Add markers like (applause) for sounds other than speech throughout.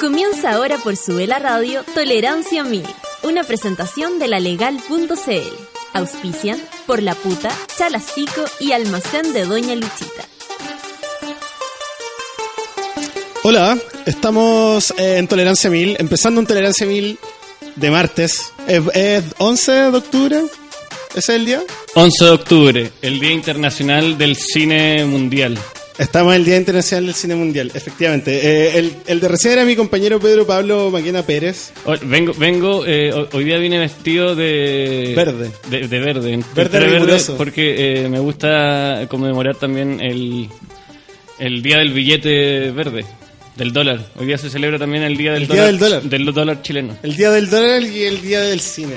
Comienza ahora por su la radio Tolerancia 1000, una presentación de la legal.cl. Auspician por La Puta, Chalacico y Almacén de Doña Luchita. Hola, estamos eh, en Tolerancia 1000, empezando en Tolerancia 1000 de martes. ¿Es, es 11 de octubre? ¿Ese es el día? 11 de octubre, el Día Internacional del Cine Mundial. Estamos en el Día Internacional del Cine Mundial, efectivamente. Eh, el, el de recién era mi compañero Pedro Pablo Maquena Pérez. Hoy- Vengo, vengo eh, hoy- día vine vestido de... Verde. De, de verde. Verde riguroso. porque eh, me gusta conmemorar también el, el Día del Billete Verde, del dólar. Hoy día se celebra también el Día del El Día dólar. del dólar. Del dólar chileno. El Día del Dólar y el Día del Cine.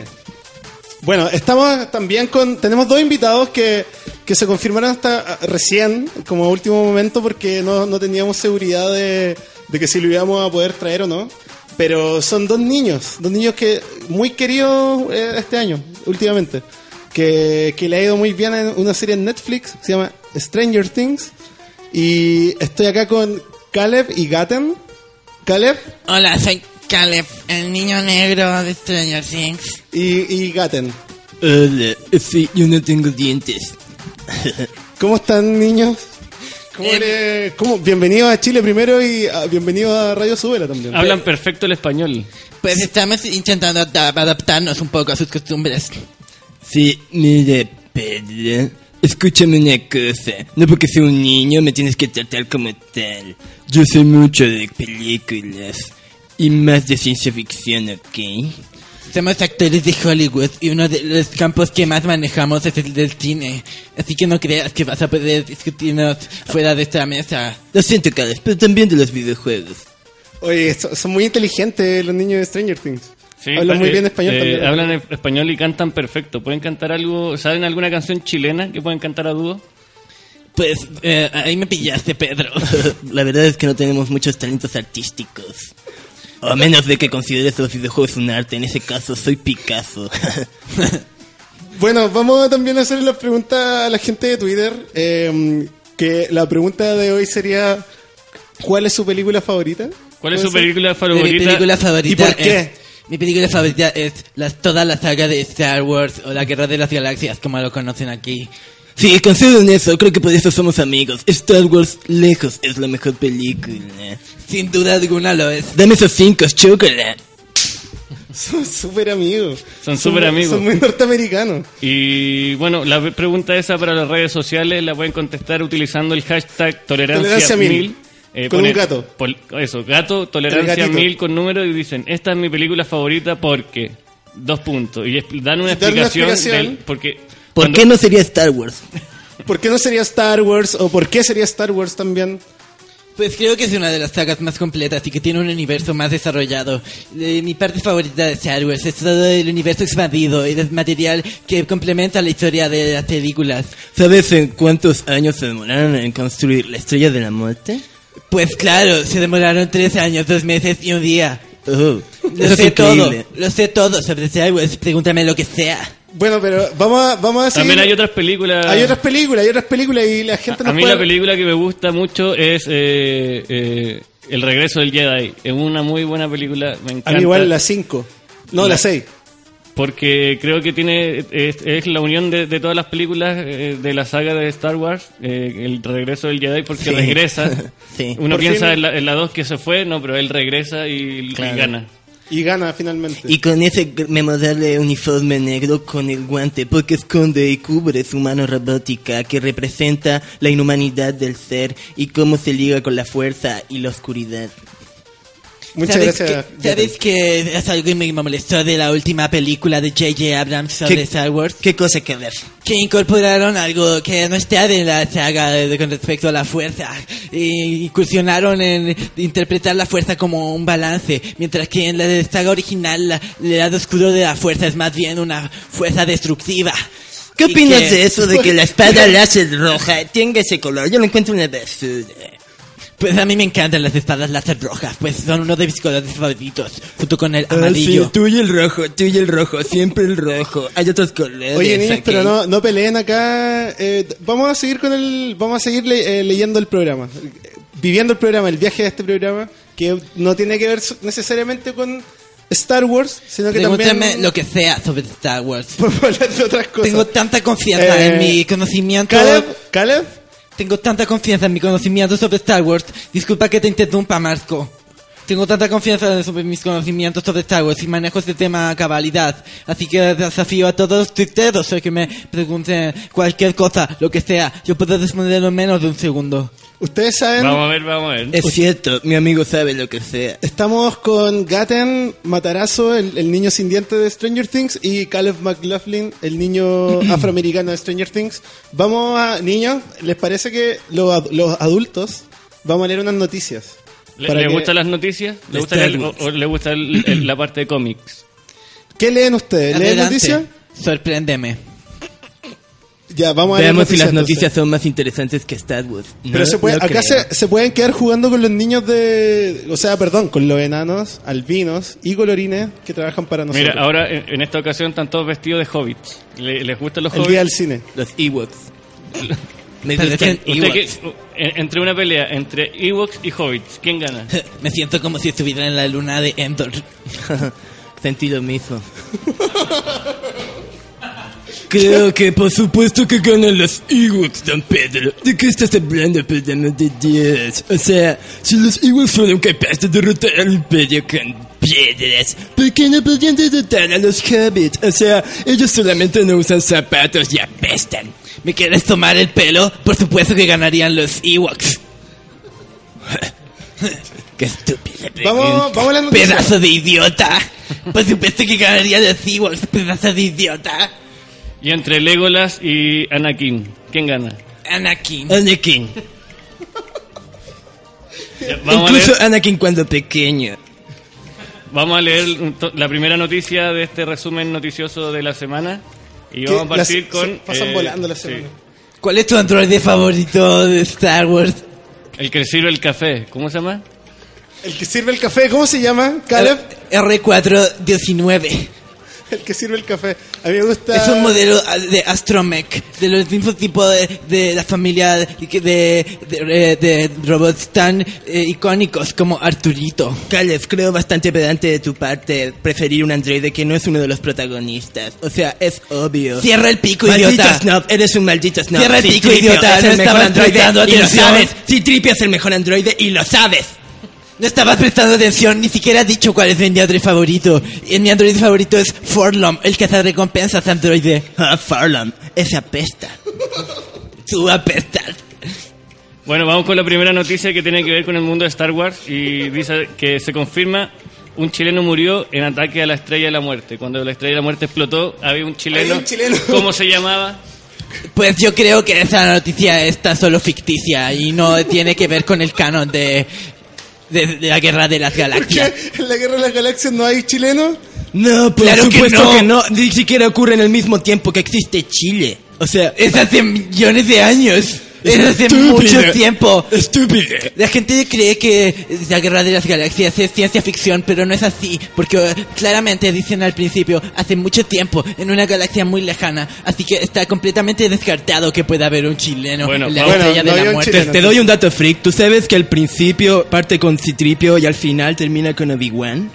Bueno, estamos también con... Tenemos dos invitados que, que se confirmaron hasta ah, recién, como último momento, porque no, no teníamos seguridad de, de que si lo íbamos a poder traer o no. Pero son dos niños, dos niños que muy queridos eh, este año, últimamente. Que, que le ha ido muy bien en una serie en Netflix, se llama Stranger Things. Y estoy acá con Caleb y Gaten. Caleb Hola, soy Caleb, el niño negro de Stranger Things. y, y Gaten. Hola, sí, yo no tengo dientes. (laughs) ¿Cómo están, niños? ¿Cómo Eh, le- cómo- Bienvenidos a Chile primero y ah, bienvenidos a Radio Subela también. Hablan perfecto el español. Pues estamos intentando adap- adaptarnos un poco a sus costumbres. Sí, mire, Pedro, escúchame una cosa. No porque sea un niño me tienes que tratar como tal. Yo sé mucho de películas y más de ciencia ficción, ¿ok? Somos actores de Hollywood y uno de los campos que más manejamos es el del cine. Así que no creas que vas a poder discutirnos fuera de esta mesa. Lo siento, Carlos, pero también de los videojuegos. Oye, so- son muy inteligentes los niños de Stranger Things. Sí, Hablan muy eh, bien español eh, también. Hablan español y cantan perfecto. ¿Pueden cantar algo? ¿Saben alguna canción chilena que pueden cantar a dúo? Pues eh, ahí me pillaste, Pedro. (laughs) La verdad es que no tenemos muchos talentos artísticos. A menos de que consideres los videojuegos un arte. En ese caso, soy Picasso. (laughs) Bueno, vamos también a hacer la pregunta a la gente de Twitter. eh, que la pregunta de hoy sería: ¿Cuál es su película favorita? ¿Cuál es su película Mi favorita? película favorita ¿Y por qué? es- mi película favorita es las, toda la saga de Star Wars o la Guerra de las Galaxias, como lo conocen aquí. Sí, concedo en eso. Creo que por eso somos amigos. Star Wars, lejos, es la mejor película. Sin duda alguna lo es. Dame esos cinco, chocolate. Son súper amigos. Son súper amigos. Son muy norteamericanos. Y bueno, la pre- pregunta esa para las redes sociales la pueden contestar utilizando el hashtag tolerancia Tolerancia mil. mil. Eh, Con un gato. pol- eso, gato, tolerancia mil con número y dicen, esta es mi película favorita porque... Dos puntos. Y dan una Y dan una explicación, explicación. del- porque... ¿Por cuando- qué no sería Star Wars? ¿Por qué no sería Star Wars? ¿O por qué sería Star Wars también? Pues creo que es una de las sagas más completas y que tiene un universo más desarrollado. Eh, mi parte favorita de Star Wars es todo el universo expandido y el material que complementa la historia de las películas. ¿Sabes en cuántos años se demoraron en construir la estrella de la muerte? Pues claro, se demoraron tres años, dos meses y un día. Oh, Lo eso es sé todo, lo sé todo sobre Star Wars, pregúntame lo que sea. Bueno, pero vamos a, vamos a seguir. También hay otras películas... Hay otras películas, hay otras películas y la gente A mí puede... la película que me gusta mucho es eh, eh, El regreso del Jedi. Es una muy buena película, me encanta. A mí igual la 5. No, la La- 6. Porque creo que tiene es, es la unión de, de todas las películas eh, de la saga de Star Wars, eh, el regreso del Jedi, porque Sí. regresa. (laughs) Sí. Uno Por piensa fin- en la, en la 2 que se fue, no, pero él regresa y, y gana. Y gana finalmente. Y con ese memorable uniforme negro con el guante, porque esconde y cubre su mano robótica que representa la inhumanidad del ser y cómo se liga con la fuerza y la oscuridad. Muchas ¿Sabes gracias. Que, ¿Sabes que es algo que me molestó de la última película de J.J. Abrams sobre ¿Qué- Star Wars? ¿Qué cosa que ver? Que incorporaron algo que no está en la saga de- con respecto a la fuerza. Y incursionaron en interpretar la fuerza como un balance, mientras que en la saga original la- el lado oscuro de la fuerza es más bien una fuerza destructiva. ¿Qué opinas que- de eso de que la espada (laughs) láser roja tenga ese color? Yo lo encuentro una basura. Pues a mí me encantan las espadas láser rojas, pues son uno de mis colores favoritos, junto con el Ah, sí, amarillo. tú y el rojo, tú y el rojo, siempre el rojo. Hay otros colores. Oye, niños, pero no, no peleen acá. Eh, vamos a seguir con el, vamos a seguir le- eh, leyendo el programa, viviendo el programa, el viaje de este programa. que no tiene que ver necesariamente con Star Wars, sino que Pregúntame también lo que sea sobre Star Wars. (laughs) de otras cosas. Tengo tanta confianza Eh, en mi conocimiento. Caleb, Caleb, Tengo tanta confianza en mi conocimiento sobre Star Wars. Disculpa que te interrumpa, Marco. Tengo tanta confianza sobre mis conocimientos sobre Star Wars y manejo este tema a cabalidad. Así que desafío a todos los tuiteros a que me pregunten cualquier cosa, lo que sea. Yo puedo responderlo en menos de un segundo. Ustedes saben, Vamos a ver, vamos a ver. Es cierto, mi amigo sabe lo que sea. estamos con Gaten Matarazo, el, el niño sin dientes de Stranger Things, y Caleb McLaughlin, el niño (clears throat) afroamericano de Stranger Things. Vamos a, niños, ¿les parece que los, ad- los adultos vamos a leer unas noticias? ¿Le, Para le que- gustan las noticias? ¿Le gusta o, le gusta el- el- la parte de cómics? ¿Qué leen ustedes? (clears throat) ¿Leen Adelante. noticias? Sorpréndeme. Ya, vamos a leer Veamos si las entonces. noticias son más interesantes que Star Wars. Pero se puede, no acá se, se pueden quedar jugando con los niños de. O sea, perdón, con los enanos, albinos y colorines que trabajan para nosotros. Mira, ahora en, en esta ocasión están todos vestidos de hobbits. ¿Le- ¿Les gustan los el día del hobbits? cine. Los Ewoks. Me gustan Ewoks. entre una pelea entre Ewoks y hobbits, ¿quién gana? (laughs) Me siento como si estuviera en la luna de Endor. Sentí lo mismo. Creo que por supuesto que ganan los Ewoks, don Pedro. ¿De qué estás hablando, amor de Dios? O sea, si los Ewoks fueron capaces de derrotar al Imperio con piedras, ¿por qué no podrían derrotar a los Hobbits? O sea, ellos solamente no usan zapatos y apestan. ¿Me quieres tomar el pelo? Por supuesto que ganarían los Ewoks. (laughs) Qué estúpida Vamos, vamos a las noticias. Pedazo de idiota. Por supuesto que ganarían los Ewoks, pedazo de idiota. Y entre Legolas y Anakin, ¿quién gana? Anakin. Anakin. Vamos, Incluso Anakin cuando pequeño. vamos a leer la primera noticia de este resumen noticioso de la semana. Y vamos a partir las- con... pasan eh, volando la sí, semana. ¿Cuál es tu androide favorito de Star Wars? el que sirve el café, ¿cómo se llama? El que sirve el café, ¿cómo se llama? Caleb. R419. El que sirve el café. A mí me gusta. Es un modelo de Astromech, de los mismos tipos de, de la familia de, de, de- de robots tan eh, icónicos como Arturito. Caleb, creo bastante pedante de tu parte preferir un androide que no es uno de los protagonistas. O sea, es obvio. Cierra el pico, Maldito idiota. snob, eres un maldito snob. Cierra el Sí, pico, Tripio idiota, es no el mejor androide y lo sabes. Sí, Tripio es el mejor androide y lo sabes. No estabas prestando atención, ni siquiera has dicho cuál es mi androide favorito. Y mi androide favorito es Forlom, el que hace recompensas androide. Ah, Farlam, esa pesta. (laughs) Tú apestas. Bueno, vamos con la primera noticia que tiene que ver con el mundo de Star Wars y dice que se confirma un chileno murió en ataque a la Estrella de la Muerte. Cuando la Estrella de la Muerte explotó, había un chileno. Había un chileno. (laughs) ¿Cómo se llamaba? Pues yo creo que esa noticia está solo ficticia y no tiene que ver con el canon de, de, de la guerra de las ¿Por galaxias. qué en la guerra de las galaxias no hay chilenos? No, por Claro que supuesto no. que no. Ni siquiera ocurre en el mismo tiempo que existe Chile. O sea, Es hace millones de años. Es hace Estúpida. mucho tiempo. estúpido. La gente cree que la guerra de las galaxias es ciencia ficción, pero no es así, porque eh, claramente dicen al principio, hace mucho tiempo, en una galaxia muy lejana, así que está completamente descartado que pueda haber un chileno Bueno, en la bueno, estrella no de la muerte. chileno. Te doy un dato freak. ¿Tú sabes que al principio parte con Citripio y al final termina con Obi-Wan?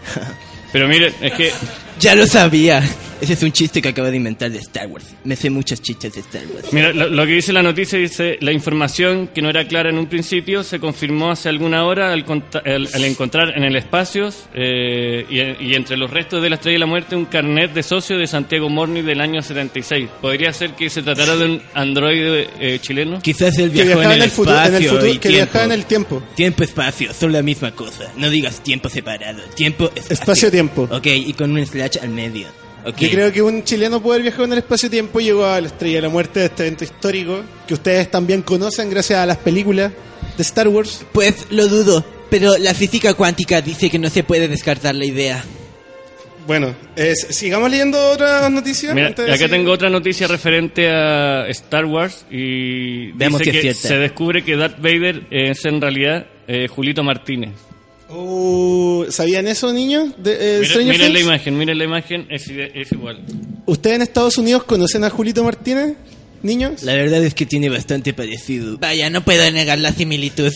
Pero miren, es que Ya lo sabía. Ese es un chiste que acabo de inventar de Star Wars. Me sé muchas chistes de Star Wars. Mira, lo, lo que dice la noticia dice, la información que no era clara en un principio se confirmó hace alguna hora al, al- al encontrar en el espacio eh, y, y entre los restos de la Estrella de la Muerte un carnet de socio de Santiago Morni del año 76. ¿Podría ser que se tratara de un androide eh, chileno? Quizás él Que viajó viajaba en el, futuro, en el espacio futuro, y que tiempo. viajaba en el tiempo. Tiempo, espacio, son la misma cosa. No digas tiempo separado. Tiempo, espacio. Espacio-tiempo. Ok, y con un slash al medio. Yo creo que un chileno puede haber viajado en el espacio-tiempo y llegó a la Estrella de la Muerte de este evento histórico que ustedes también conocen gracias a las películas de Star Wars. Pues lo dudo, pero la física cuántica dice que no se puede descartar la idea. Bueno, es- sigamos leyendo otras noticias. Mira, antes de acá seguir. tengo otra noticia referente a Star Wars y Veamos dice si es que cierta. se descubre que Darth Vader es en realidad eh, Julito Martínez. Uh, ¿Sabían eso, niños? De, eh, Miren, la imagen, miren la imagen, es, ide- es igual. ¿Ustedes en Estados Unidos conocen a Julito Martínez, niños? La verdad es que tiene bastante parecido. Vaya, no puedo negar la similitud.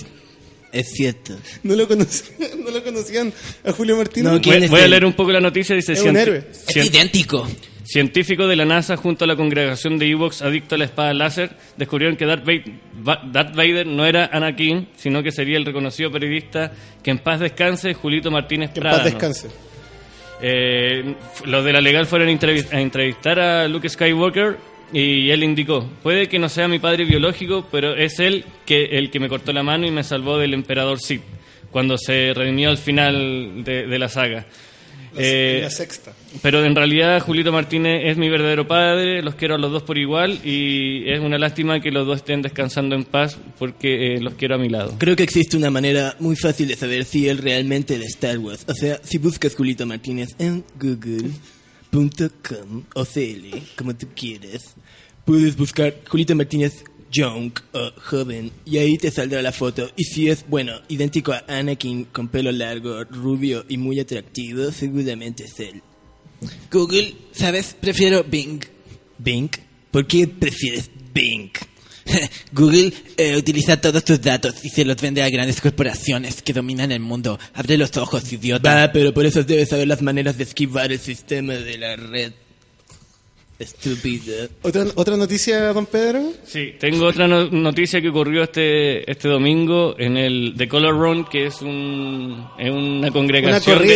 Es cierto. No lo conocían, no lo conocían a Julio Martínez. No, ¿quién Voy, a leer un poco la noticia. Dice: Es un "Cienti- héroe. Es cien- idéntico. Científicos de la NASA junto a la congregación de Ewoks adicto a la espada láser descubrieron que Darth Vader, Va- Darth Vader no era Anakin, sino que sería el reconocido periodista que en paz descanse Julito Martínez que en Prada. paz descanse. Eh, los de la legal fueron a entrevistar a Luke Skywalker y él indicó, puede que no sea mi padre biológico, pero es él que, el que me cortó la mano y me salvó del emperador Sith cuando se redimió al final de, de la saga. La, Eh, la sexta. pero en realidad Julito Martínez es mi verdadero padre, los quiero a los dos por igual y es una lástima que los dos estén descansando en paz porque eh, los quiero a mi lado. Creo que existe una manera muy fácil de saber si él realmente de Star Wars. O sea, si buscas Julito Martínez en google.com o CL, como tú quieres, puedes buscar Julito Martínez Young o joven y ahí te saldrá la foto. Y si es, bueno, idéntico a Anakin con pelo largo, rubio y muy atractivo, seguramente es él. Google, ¿sabes? Prefiero Bing. Bing, ¿por qué prefieres Bing? (laughs) Google eh, utiliza todos tus datos y se los vende a grandes corporaciones que dominan el mundo. Abre los ojos, idiota. Va, pero por eso debes saber las maneras de esquivar el sistema de la red. Estúpido. ¿Otra, ¿Otra noticia, don Pedro? Sí, tengo otra no- noticia que ocurrió este este domingo en el The Color Run, que es, un, es una congregación Una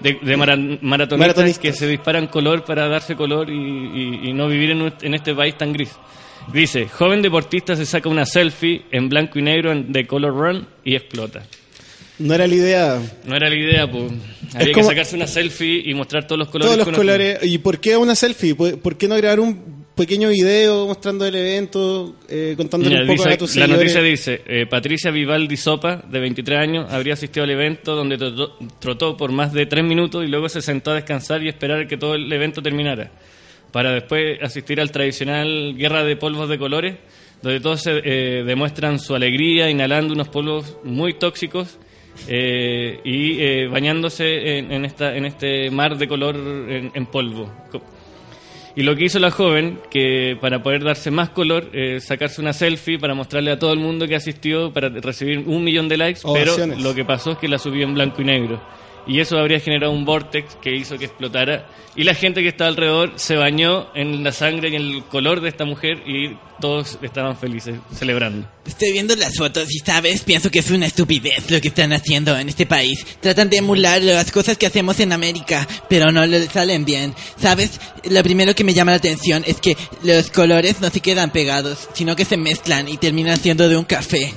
de, de- de mara- maratonistas, Maratonistas. que se disparan color para darse color y, y- y no vivir en este país tan gris. Dice, joven deportista se saca una selfie en blanco y negro en The Color Run y explota. No era la idea. No era la idea, pues. Había como- que sacarse una selfie y mostrar todos los colores. Todos los colores. ¿Y por qué una selfie? ¿Por, qué no grabar un pequeño video mostrando el evento, eh, contándole Mira, un poco dice- a tus la seguidores? noticia dice, eh, Patricia Vivaldi Sopa, de 23 años, habría asistido al evento donde trotó, trotó por más de 3 minutos y luego se sentó a descansar y esperar que todo el evento terminara, para después asistir al tradicional Guerra de Polvos de Colores, donde todos se, eh, demuestran su alegría inhalando unos polvos muy tóxicos eh, y eh, bañándose en, en esta, en este mar de color en, en polvo. Y lo que hizo la joven, que para poder darse más color, eh, sacarse una selfie para mostrarle a todo el mundo que asistió para recibir un millón de likes, Ovaciones. pero lo que pasó es que la subió en blanco y negro. Y eso habría generado un vortex que hizo que explotara. Y la gente que estaba alrededor se bañó en la sangre y en el color de esta mujer y todos estaban felices, celebrando. Estoy viendo las fotos y, ¿sabes? Pienso que es una estupidez lo que están haciendo en este país. Tratan de emular las cosas que hacemos en América, pero no les salen bien. ¿Sabes? Lo primero que me llama la atención es que los colores no se quedan pegados, sino que se mezclan y terminan siendo de un café.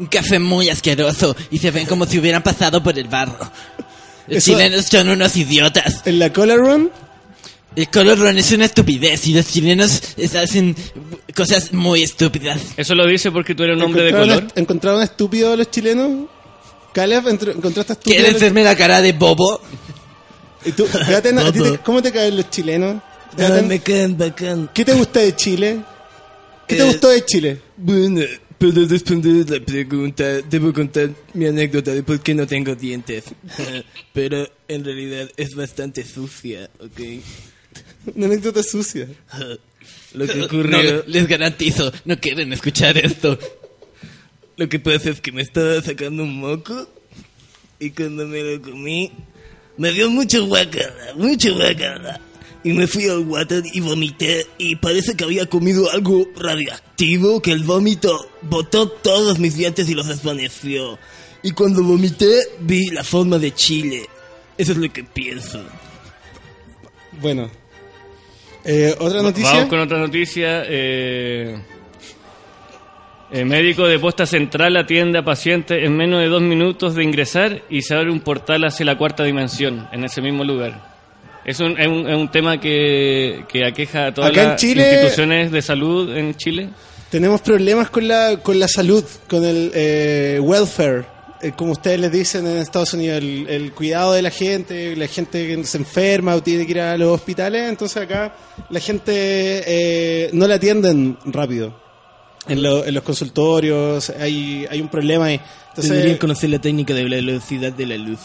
Un café muy asqueroso y se ven como si hubieran pasado por el barro. Los Eso- chilenos son unos idiotas. En la Color Run, El color run es una estupidez y los chilenos es- hacen cosas muy estúpidas. Eso lo dice porque tú eres un hombre de ¿encontraron, color. est- ¿encontraron estúpidos los chilenos? Caleb, entr- ¿encontraste estúpidos? ¿Quieres los- verme la cara de bobo? ¿Y tú, Gaten, a ti te- ¿Cómo te caen los chilenos? Ah, me caen bacán. ¿Qué te gusta de Chile? ¿Qué te Eh, gustó de Chile? Bueno, para responder la pregunta, debo contar mi anécdota de por qué no tengo dientes. (laughs) Pero en realidad es bastante sucia, ¿ok? Una anécdota sucia. (laughs) Lo que No, ocurrió, les garantizo, no quieren escuchar esto. lo que pasa es que me estaba sacando un moco y cuando me lo comí, me dio mucho guacala, mucho guacala. Y me fui al water y vomité y parece que había comido algo radioactivo que el vómito botó todos mis dientes y los desvaneció. Y cuando vomité vi la forma de Chile. Eso es lo que pienso. Bueno. Eh, ¿Otra noticia? Vamos con otra noticia. eh, el médico de posta central atiende a pacientes en menos de dos minutos de ingresar y se abre un portal hacia la cuarta dimensión en ese mismo lugar. Es un, es un, es un tema que, que aqueja a todas Acá en las Chile- instituciones de salud en Chile. Tenemos problemas con la, con la salud, con el eh, welfare, eh, como ustedes les dicen en Estados Unidos, el, el cuidado de la gente, la gente que se enferma o tiene que ir a los hospitales, entonces acá la gente eh, no la atienden rápido. En, lo- en los consultorios hay, hay un problema ahí. Entonces, Deberían conocer la técnica de la velocidad de la luz.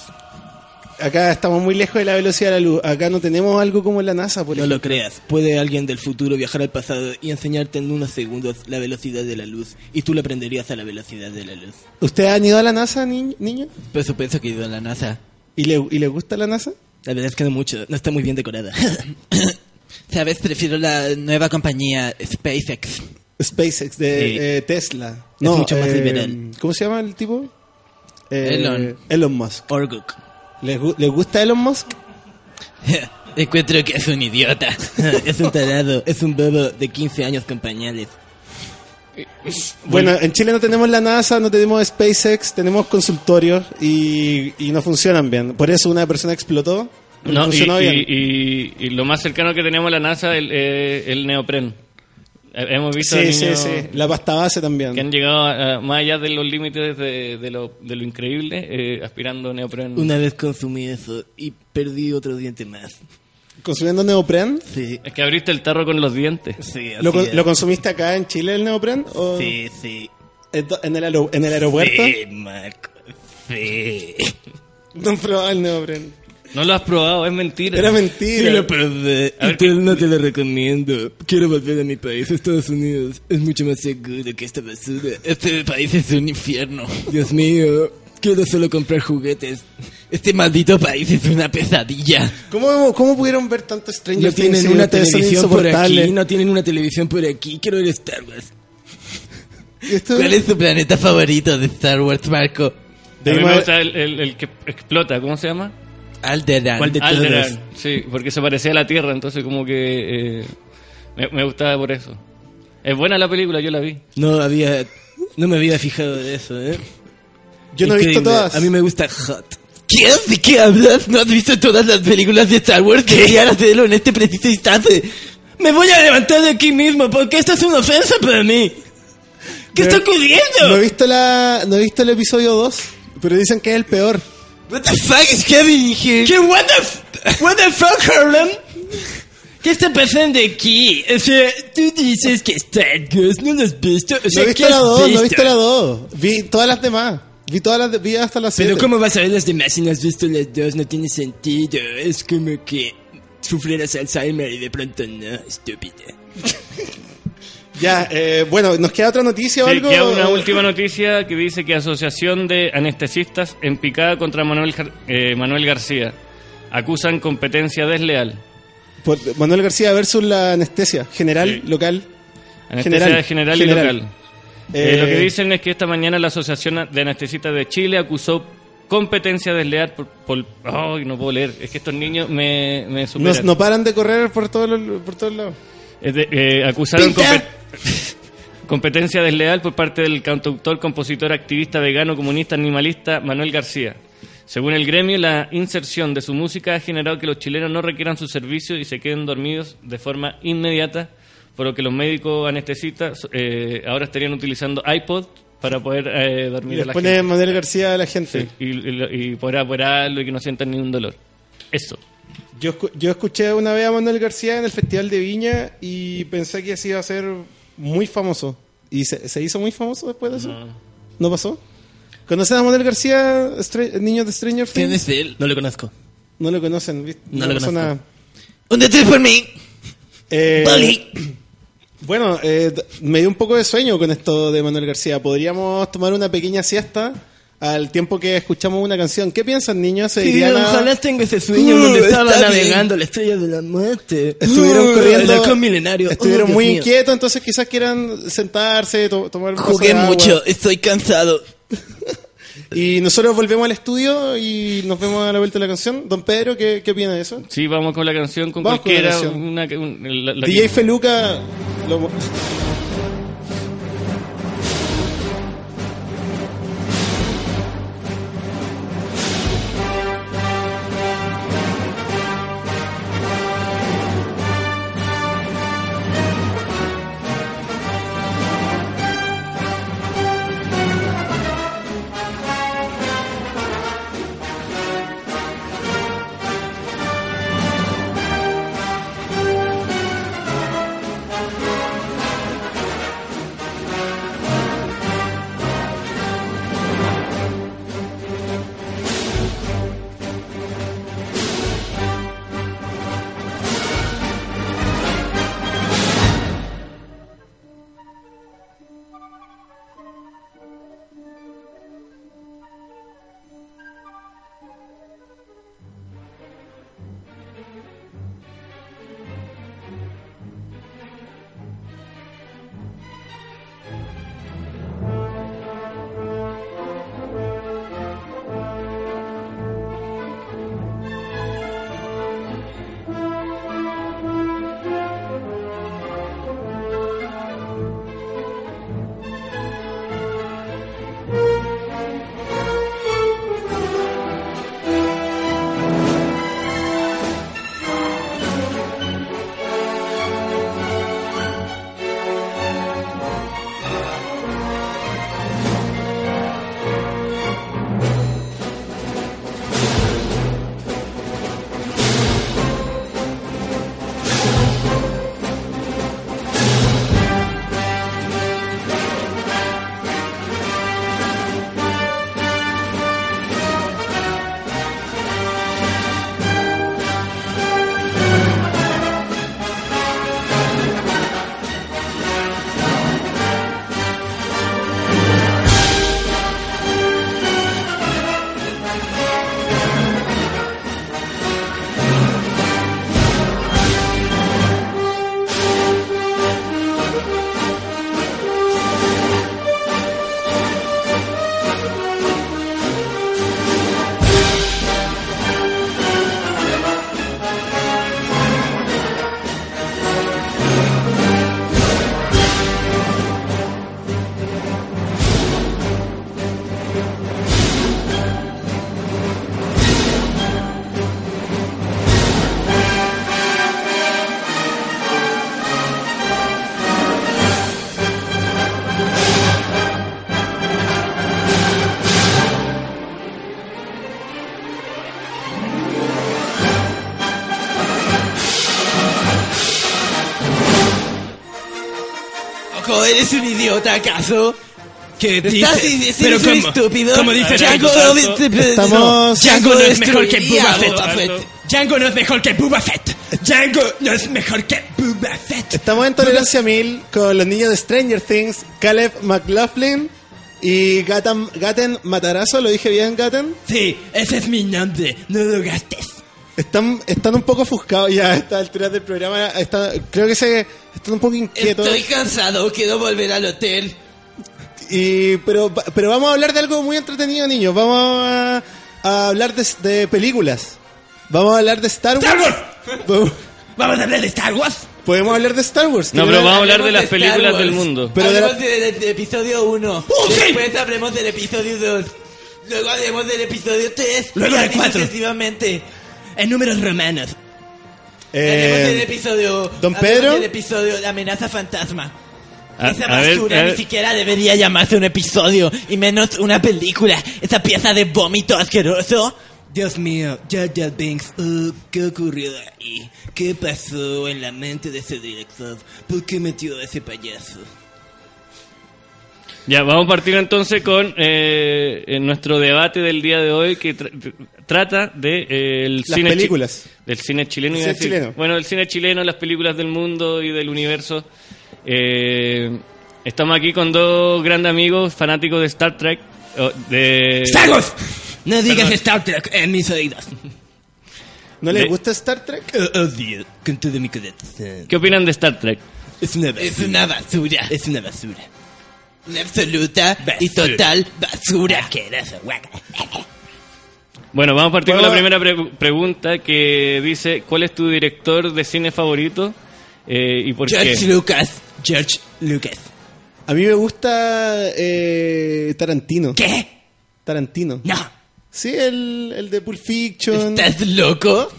Acá estamos muy lejos de la velocidad de la luz. Acá no tenemos algo como en la NASA, por No ejemplo. lo creas. Puede alguien del futuro viajar al pasado y enseñarte en unos segundos la velocidad de la luz. Y tú le aprenderías a la velocidad de la luz. ¿Ustedes han ido a la NASA, ni- niño? Por supuesto que he ido a la NASA. ¿Y le, ¿Y le gusta la NASA? La verdad es que no mucho. No está muy bien decorada. (coughs) ¿Sabes? Prefiero la nueva compañía SpaceX. SpaceX de Sí. eh, Tesla. Es mucho más liberal. ¿Cómo se llama el tipo? Eh, Elon. Elon Musk. Orguk. ¿Les, les gusta Elon Musk? (laughs) Encuentro que es un idiota. (laughs) es un tarado. Es un bobo de 15 años con pañales. Bueno, en Chile no tenemos la NASA, no tenemos SpaceX, tenemos consultorios y, y no funcionan bien. Por eso una persona explotó. No, No, y, funcionó bien. y- y- y lo más cercano que tenemos a la NASA es el, eh, el neopren. Eh, Hemos visto sí, sí, niños sí. La pasta base también. que han llegado a- a- más allá de los límites de, de lo, de lo increíble, eh, aspirando neopren. Una vez consumí eso y perdí otro diente más. ¿Consumiendo neopren? Sí. Es que abriste el tarro con los dientes. Sí, así ¿Lo, con- es. lo consumiste acá en Chile el neopren? ¿O Sí, sí. en el, aero- en el aeropuerto? Sí, Marco. Sí. (laughs) No probaba el neopren. No lo has probado, es mentira. Era Sí, mentira. lo probé. Ver, Entonces no te lo recomiendo. Quiero volver a mi país, Estados Unidos. Es mucho más seguro que esta basura. Este país es un infierno. Dios mío, quiero solo comprar juguetes. Este maldito país es una pesadilla. ¿Cómo, ¿Cómo pudieron ver tanto Stranger No Things tienen si una televisión por aquí, no tienen una televisión por aquí. Quiero ver Star Wars. ¿Cuál es tu planeta favorito de Star Wars, Marco? A mí me gusta el, el- el que explota, ¿cómo se llama? Alderan. ¿Cuál de Alderaan, todos? sí, porque se parecía a la Tierra, entonces como que eh, me, me gustaba por eso. Es buena la película, yo la vi. No había, no me había fijado de eso, ¿eh? Yo no he visto todas. A mí me gusta Hot. ¿Qué? ¿De qué hablas? ¿No has visto todas las películas de Star Wars? Deberías hacerlo en este preciso instante. Me voy a levantar de aquí mismo porque esta es una ofensa para mí. ¿Qué De- está ocurriendo? No he visto la, no he visto el episodio 2, pero dicen que es el peor. What the fuck is happening here? ¿Qué? What the, f- what the fuck, Harlem? ¿Qué está pasando aquí? O sea, tú dices que Star Wars no lo has visto. O No sea, he ¿qué visto la has 2, no he visto? visto la 2. Vi todas las demás. Vi todas las, vi hasta las 7. Pero ¿cómo vas a ver las demás si no has visto las dos? No tiene sentido. Es como que sufrieras Alzheimer y de pronto no, estúpida. (laughs) Ya, eh, bueno, ¿nos queda otra noticia o Sí, algo? queda una última noticia que dice que Asociación de Anestesistas en picada contra Manuel, eh, Manuel García. Acusan competencia desleal. Por Manuel García versus la anestesia general, Sí. local. Anestesia General, general, general. y local. Eh, Eh, lo que dicen es que esta mañana la Asociación de Anestesistas de Chile acusó competencia desleal por... por ay, no puedo leer. Es que estos niños me, me No, superan. no paran de correr por todos los, por todos lados. Eh, acusaron compet- competencia desleal por parte del cantautor, compositor, activista, vegano, comunista, animalista Manuel García. Según el gremio, la inserción de su música ha generado que los chilenos no requieran sus servicios y se queden dormidos de forma inmediata, por lo que los médicos anestesistas eh, ahora estarían utilizando iPod para poder eh, dormir a la pone gente. Manuel García a la gente. Sí, y, y, y poder operarlo y que no sientan ningún dolor. Eso. Yo, yo escuché una vez a Manuel García en el Festival de Viña y pensé que así iba a ser muy famoso. ¿Y se, se hizo muy famoso después de eso? ¿No pasó? ¿Conocen a Manuel García, niños de Stranger ¿Quién Things? es él? No lo conozco. No lo conocen, ¿viste? No lo pasó conozco. Un detrás por mí. Eh. (clears throat) Bueno, eh, me dio un poco de sueño con esto de Manuel García. Podríamos tomar una pequeña siesta al tiempo que escuchamos una canción. ¿Qué piensan, niños? ¿Se Sí, irían a- ojalá tenga ese sueño Uh, donde estaba bien. navegando la estrella de la muerte. Estuvieron Uh, corriendo. el halcón milenario. Estuvieron Oh, muy mío. inquietos, entonces quizás quieran sentarse, to- tomar un Jugué de agua. mucho, estoy cansado. (laughs) Y nosotros volvemos al estudio y nos vemos a la vuelta de la canción. Don Pedro, ¿qué, qué opina de eso? Sí, vamos con la canción, con Vamos con la cualquiera. canción. una un- la- la DJ que- Feluca. lo- ¿eres un idiota acaso? ¿Qué ¿Estás eres un estúpido? ¿Cómo dices Django, Estamos- Django no es mejor que Boba Fett. Django no es mejor que Boba Fett. Django no es mejor que Boba Fett. Estamos en Tolerancia Mil con los niños de Stranger Things, Caleb McLaughlin y Gaten, Gaten Matarazo. ¿Lo dije bien, Gaten? Sí, ese es mi nombre. No lo gastes. Están, están un poco ofuscados ya a esta altura del programa. Está- creo que se están un poco inquietos. Estoy cansado, quiero volver al hotel. Y, pero, pero vamos a hablar de algo muy entretenido, niños. Vamos a, a hablar de, de películas. Vamos a hablar de Star Wars. ¡Star Vamos- ¿Vamos a hablar de Star Wars? Podemos hablar de Star Wars. No, pero vamos a hablar de las películas Wars. del mundo. Pero hablemos de- del episodio 1. ¡Oh, sí! Después hablemos del episodio 2. Luego hablemos del episodio 3. Luego del así cuatro. sucesivamente. En números romanos. Del Eh, episodio. Don Pedro. del episodio La amenaza fantasma. A- Esa a ver, basura a ni ver. siquiera debería llamarse un episodio y menos una película. Esa pieza de vómito asqueroso. Dios mío, Jar Binks, oh, ¿qué ocurrió ahí? ¿Qué pasó en la mente de ese director? ¿Por qué metió a ese payaso? Ya, vamos a partir entonces con eh, en nuestro debate del día de hoy que tra- trata de eh, el Las cine películas. del cine chileno, El cine decir. chileno. Bueno, el cine chileno, las películas del mundo y del universo. Eh, estamos aquí con dos grandes amigos fanáticos de Star Trek. de ¡Star Wars! No digas Perdón. Star Trek en mis oídos. ¿No les de- gusta Star Trek? Oh, odio con todo mi corazón. ¿Qué opinan de Star Trek? Es una basura. Es una basura. Es una basura. Una absoluta y total basura. Bueno, vamos a partir con la primera pre- pregunta que dice ¿cuál es tu director de cine favorito Eh, y por George qué? Lucas. George Lucas. A mí me gusta eh, Tarantino. ¿Qué? Tarantino. No. Sí, el, el de Pulp Fiction. ¿Estás loco?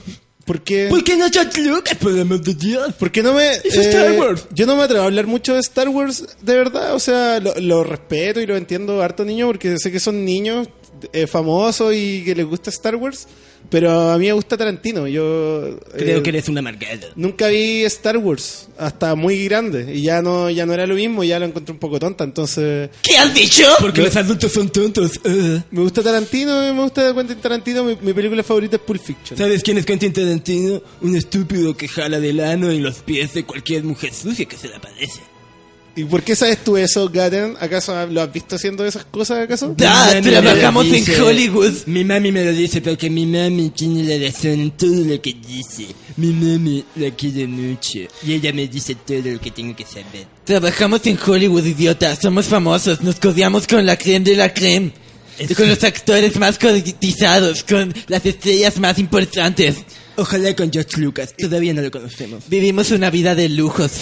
Porque, ¿Por qué no George por el de Dios? porque no me. Es Star Wars. Yo no me atrevo a hablar mucho de Star Wars, de verdad. O sea, lo, lo respeto y lo entiendo harto niño porque sé que son niños eh, famosos y que les gusta Star Wars. Pero a mí me gusta Tarantino. Yo. Creo eh, que eres un amargado. Nunca vi Star Wars hasta muy grande y ya no ya no era lo mismo, ya lo encontré un poco tonta, entonces ¿Qué has dicho? Porque los adultos son tontos. uh. me gusta Tarantino, me gusta Quentin Tarantino, mi, mi película favorita es Pulp Fiction. ¿Sabes quién es Quentin Tarantino? Un estúpido que jala del ano y los pies de cualquier mujer sucia que se le aparece. ¿Y por qué sabes tú eso, Gaten? ¿Acaso lo has visto haciendo esas cosas acaso? Da, trabajamos en. Hollywood. Mi mami me lo dice porque mi mami tiene la razón en todo lo que dice. Mi mami la quiere mucho y ella me dice todo lo que tengo que saber. Trabajamos en Hollywood, idiota. Somos famosos. Nos codiamos con la creme de la creme. Con los actores más cotizados, con las estrellas más importantes. Ojalá con George Lucas, todavía no lo conocemos. Vivimos una vida de lujos.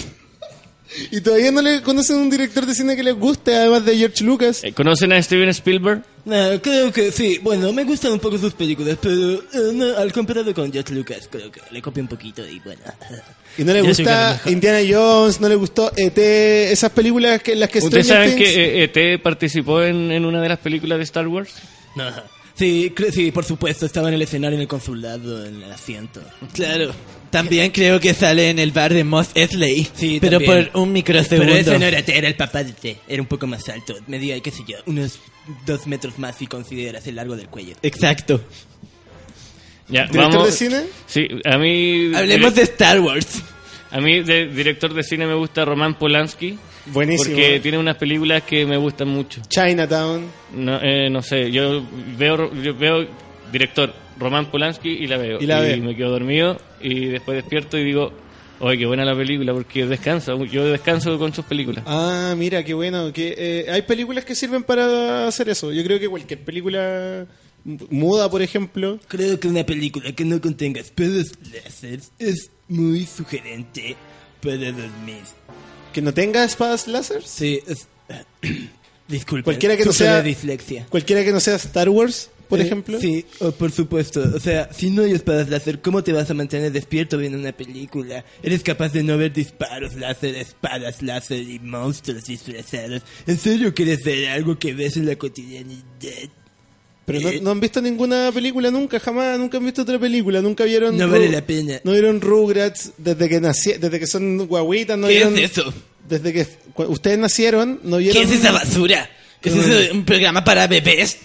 ¿Y todavía no le conocen un director de cine que les guste, además de George Lucas? Eh, ¿Conocen a Steven Spielberg? No, creo que sí. Bueno, me gustan un poco sus películas, pero eh, no, al comparado con George Lucas, creo que le copio un poquito y bueno. (laughs) ¿Y no le Yo gusta. Indiana Jones? ¿No le gustó ET? Esas películas que en las que ¿Ustedes saben que ET participó en, en una de las películas de Star Wars? No. Sí, sí, por supuesto, estaba en el escenario, en el consulado, en el asiento. Claro. También creo que sale en el bar de Moss Eisley. Sí, pero también. por un microsegundo. Pero ese no era T, era el papá de T. Era un poco más alto. Medía, qué sé yo, unos dos metros más si consideras el largo del cuello. Exacto. Ya, ¿Director vamos. de cine? Sí, a mí. Hablemos de Star Wars. A mí, de director de cine, me gusta Roman Polanski. Buenísimo. Porque tiene unas películas que me gustan mucho. Chinatown. No, eh, no sé, yo veo, yo veo director Roman Polanski y la veo. Y la ve. me quedo dormido y después despierto y digo, oye, qué buena la película porque descansa. Yo descanso con sus películas. Ah, mira, qué bueno. Que, eh, hay películas que sirven para hacer eso. Yo creo que cualquier película muda, por ejemplo. Creo que una película que no contenga espadas láser es muy sugerente para dormir. Que no tenga espadas láser. Sí, es... (clears throat) Disculpe. Cualquiera que no sea- dislexia. Cualquiera que no sea Star Wars, por Eh, ejemplo. Sí, oh, por supuesto. O sea, si no hay espadas láser, ¿cómo te vas a mantener despierto viendo una película? Eres capaz de no ver disparos láser, espadas láser y monstruos disfrazados. ¿En serio quieres ver algo que ves en la cotidianidad? Pero no, Eh, no han visto ninguna película nunca, jamás, nunca han visto otra película, nunca vieron... No Ru- vale la pena. No vieron Rugrats desde que nací, desde que son guaguitas, no ¿Qué vieron... es eso? desde que ustedes nacieron, no ¿Qué vieron... es esa basura? ¿Es eso un programa para bebés?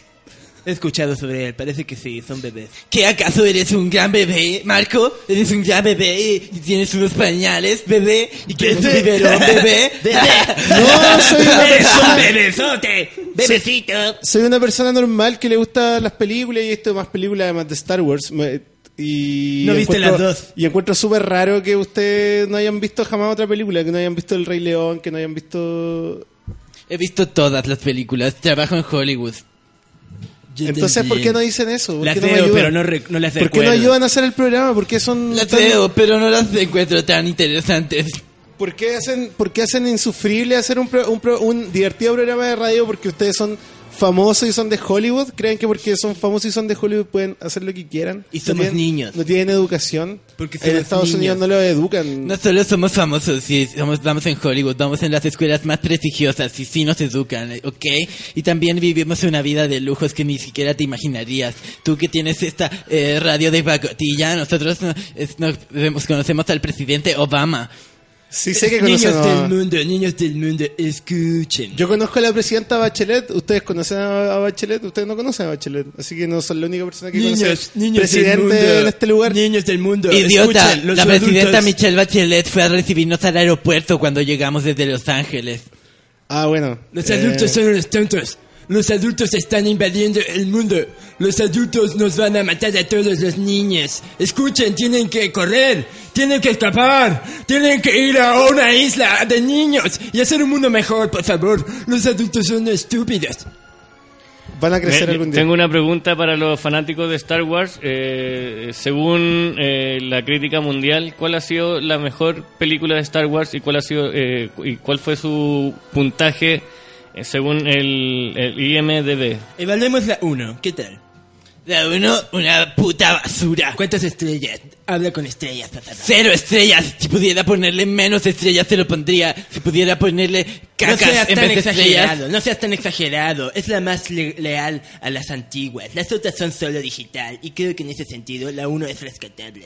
He escuchado sobre él, parece que sí, son bebés. ¿Qué acaso eres un gran bebé, Marco? ¿Eres un gran bebé y tienes unos pañales, bebé? ¿Y quieres un biberón, bebé? (laughs) (laughs) No, soy una persona... bebesote! ¡Bebecito! Soy una persona normal que le gusta las películas y he visto más películas además de Star Wars. Y No viste las dos. Y encuentro súper raro que ustedes no hayan visto jamás otra película, que no hayan visto El Rey León, que no hayan visto... He visto todas las películas. Trabajo en Hollywood. Entonces, ¿por qué no dicen eso? ¿Por Las no veo, ayudan? pero no, re- no las ¿Por qué no ayudan a hacer el programa? ¿Por qué son Las tan- veo, pero no las encuentro tan interesantes. ¿Por qué hacen, por qué hacen insufrible hacer un, pro- un, pro- un divertido programa de radio porque ustedes son famosos y son de Hollywood? ¿Creen que porque son famosos y son de Hollywood pueden hacer lo que quieran? Y ¿No somos tienen- niños. ¿No tienen educación? Porque en Estados niños. Unidos no lo educan. No solo somos famosos, y somos, vamos en Hollywood, vamos en las escuelas más prestigiosas y sí nos educan, ¿ok? Y también vivimos una vida de lujos que ni siquiera te imaginarías. Tú que tienes esta eh, radio de pacotilla, nosotros no- es- no- conocemos al presidente Obama. Sí sé que niños a- del mundo, niños del mundo, escuchen. Yo conozco a la presidenta Bachelet. ¿Ustedes conocen a a Bachelet? Ustedes no conocen a Bachelet. Así que no son la única persona que niños, conoce niños presidente del mundo, en este lugar. Niños del mundo, Idiota, escuchen, los la presidenta adultos- Michelle Bachelet fue a recibirnos al aeropuerto cuando llegamos desde Los Ángeles. Ah, bueno. Los Eh, adultos son unos tontos. Los adultos están invadiendo el mundo. Los adultos nos van a matar a todos los niños. Escuchen, tienen que correr, tienen que escapar, tienen que ir a una isla de niños y hacer un mundo mejor, por favor. Los adultos son estúpidos. Van a crecer Me- algún día. Tengo una pregunta para los fanáticos de Star Wars. Eh, según eh, la crítica mundial, ¿cuál ha sido la mejor película de Star Wars y cuál ha sido eh, y cuál fue su puntaje según el, el IMDb? Evaluemos la 1. ¿Qué tal? La uno, una puta basura. ¿Cuántas estrellas? Habla con estrellas. Cero estrellas. Si pudiera ponerle menos estrellas, se lo pondría. Si pudiera ponerle No cacas seas en tan vez de estrellas. exagerado, no seas tan exagerado. Es la más le- leal a las antiguas. Las otras son solo digital y creo que en ese sentido la 1 es rescatable.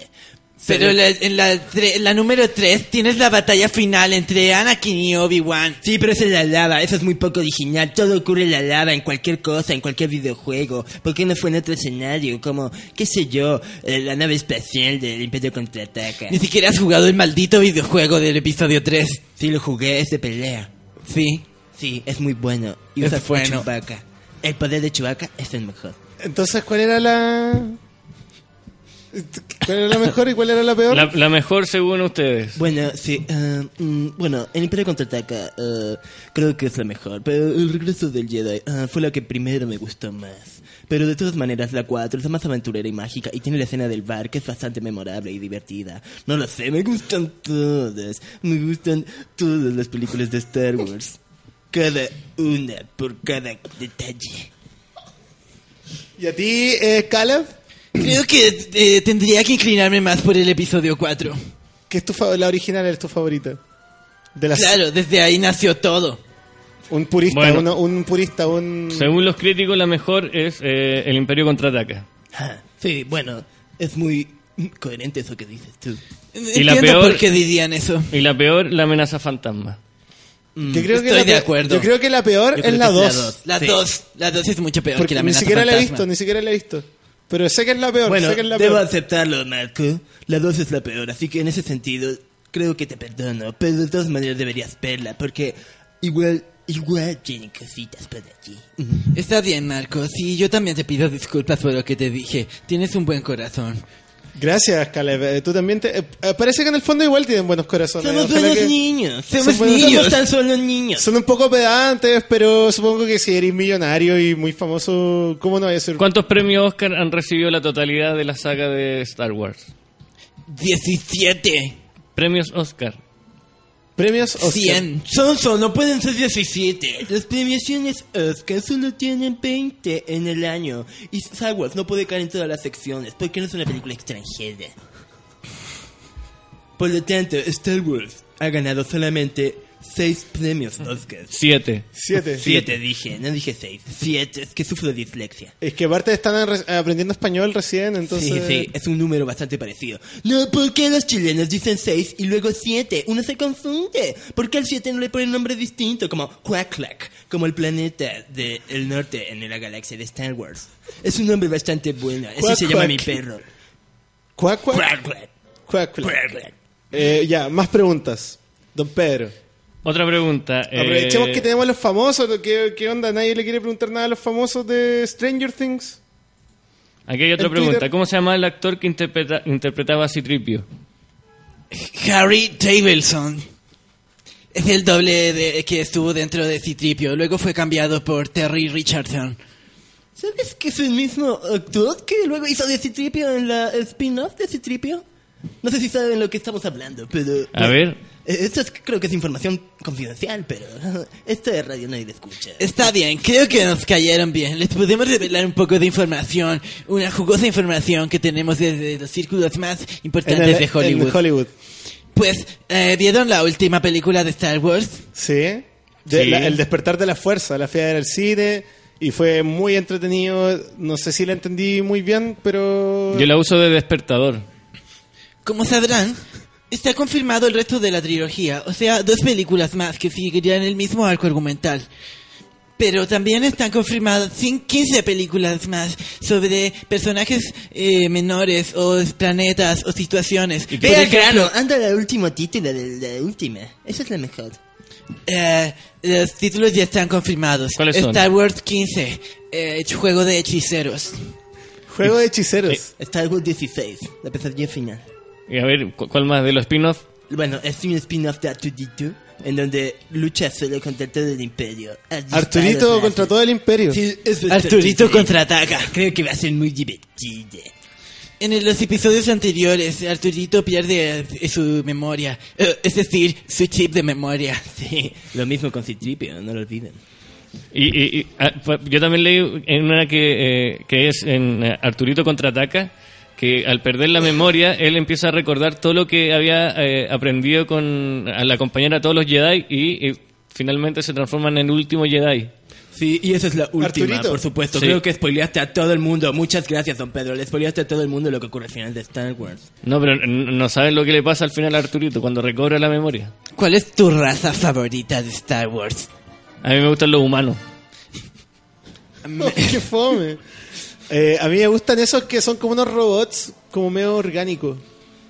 Pero la- en la, tre- en la número 3 tienes la batalla final entre Anakin y Obi-Wan. Sí, pero eso es la lava, eso es muy poco original. Todo ocurre en la lava, en cualquier cosa, en cualquier videojuego. ¿Por qué no fue en otro escenario? Como, qué sé yo, eh, la nave espacial del Imperio Contraataca. Ni siquiera has jugado el maldito videojuego del episodio 3. Sí, lo jugué, es de pelea. Sí. Sí, es muy bueno. Y Es usa bueno. Chewbacca. El poder de Chewbacca es el mejor. Entonces, ¿cuál era la. ¿Cuál era la mejor y cuál era la peor? La, la mejor según ustedes. Bueno, sí, eh, mm, bueno, el Imperio Contraataca eh, creo que es la mejor, pero el regreso del Jedi eh, fue la que primero me gustó más. Pero de todas maneras, la 4 es la más aventurera y mágica y tiene la escena del bar que es bastante memorable y divertida. No lo sé, me gustan todas. Me gustan todas las películas de Star Wars. Cada una por cada detalle. ¿Y a ti, eh, Caleb? Creo que eh, tendría que inclinarme más por el episodio 4. ¿Qué es tu fa- la original es tu favorita? De las, Claro, desde ahí nació todo. Un purista, Bueno. uno- un purista, un... Según los críticos, la mejor es eh, El Imperio Contraataca. Ah, sí, bueno, es muy coherente eso que dices tú. Y la Entiendo peor- por qué dirían eso. Y la peor, La amenaza fantasma. Yo creo que Estoy la de pe- acuerdo. Yo creo que la peor Yo es creo la que es la 2. dos. La Sí. 2, la 2 es mucho peor que Porque la ni amenaza siquiera la he fantasma. visto, ni siquiera la he visto. Pero sé que es la peor, Bueno, sé que es la debo peor. aceptarlo, Marco. La 2 es la peor, así que en ese sentido creo que te perdono, pero de todas maneras deberías verla, porque igual, igual tienen cositas por allí. Está bien, Marcos. Sí, yo también te pido disculpas por lo que te dije. Tienes un buen corazón. Gracias, Caleb. Eh, Tú también te... eh, eh, parece que en el fondo igual tienen buenos corazones. Somos Ojalá buenos que- niños. Somos niños. tan solo niños. Son un poco pedantes, pero supongo que si eres millonario y muy famoso, ¿cómo no vaya a ser? ¿Cuántos premios Oscar han recibido la totalidad de la saga de Star Wars? 17. Premios Oscar. Premios Oscar. 100. Sonso, no pueden ser 17. Las premiaciones Oscar solo tienen 20 en el año. Y Star Wars no puede caer en todas las secciones porque no es una película extranjera. Por lo tanto, Star Wars ha ganado solamente Seis premios Oscar. Siete. Siete. Siete dije, no dije seis. Siete, es que sufro de dislexia. Es que aparte están re- aprendiendo español recién, entonces... Sí, sí, es un número bastante parecido. No, ¿por qué los chilenos dicen seis y luego siete? Uno se confunde. ¿Por qué al siete no le ponen nombre distinto? Como Quacklack, como el planeta del norte en la galaxia de Star Wars. Es un nombre bastante bueno. Así Quack, se llama quack. mi perro. Cuac. Quacklack. Cuac, cuac. Quacklack. Eh, ya, más preguntas. Don Pedro. Otra pregunta. Aprovechemos eh, que tenemos a los famosos. ¿Qué, ¿Qué onda? ¿Nadie le quiere preguntar nada a los famosos de Stranger Things? Aquí hay otra pregunta. Twitter- ¿Cómo se llama el actor que interpreta- interpretaba a Citripio? Harry Tableson. Es el doble de, que estuvo dentro de Citripio. Luego fue cambiado por Terry Richardson. ¿Sabes que es el mismo actor que luego hizo de Citripio en la spin-off de Citripio? No sé si saben lo que estamos hablando, pero... A ver. Eh, Esto es, creo que es información confidencial, pero (laughs) esto de radio nadie escucha. Está bien, creo que nos cayeron bien. Les podemos revelar un poco de información, una jugosa información que tenemos desde los círculos más importantes el- de Hollywood. en Hollywood. Pues, eh, ¿vieron la última película de Star Wars? Sí. De- Sí. la- el despertar de la fuerza. La fui a ver al cine y fue muy entretenido. No sé si la entendí muy bien, pero... Yo la uso de despertador. Como sabrán, está confirmado el resto de la trilogía, o sea, dos películas más que seguirían el mismo arco argumental. Pero también están confirmadas cin- 15 películas más sobre personajes eh, menores o planetas o situaciones. ¿Y Por Ve al grano, anda el último título de la última. Esa es la mejor. eh, los títulos ya están confirmados. ¿Cuáles son? Star Wars 15, eh, Juego de Hechiceros. Juego de hechiceros. Star Wars 16, la pesadilla final. Y a ver, ¿cu- ¿cuál más de los spin-off? Bueno, es un spin-off de Arturito, en donde lucha solo contra todo el imperio. A Arturito contra todo el imperio. Sí, eso es Arturito contraataca. Creo que va a ser muy divertido. En los episodios anteriores, Arturito pierde eh, su memoria, eh, es decir, su chip de memoria. (laughs) Sí, lo mismo con Citripio, no lo olviden. Y, y- y, ah, pues, yo también leí en una que, eh, que es en eh, Arturito contraataca que al perder la memoria él empieza a recordar todo lo que había eh, aprendido con al acompañar a todos los Jedi y, y finalmente se transforma en el último Jedi. Sí, y esa es la última, Arturito. por supuesto. Sí. Creo que spoileaste a todo el mundo. Muchas gracias, don Pedro. Le spoileaste a todo el mundo lo que ocurre al final de Star Wars. No, pero no saben lo que le pasa al final a Arturito cuando recobra la memoria. ¿Cuál es tu raza favorita de Star Wars? A mí me gustan los humanos. (laughs) (laughs) ¡Qué fome! Eh, a mí me gustan esos que son como unos robots, como medio orgánicos.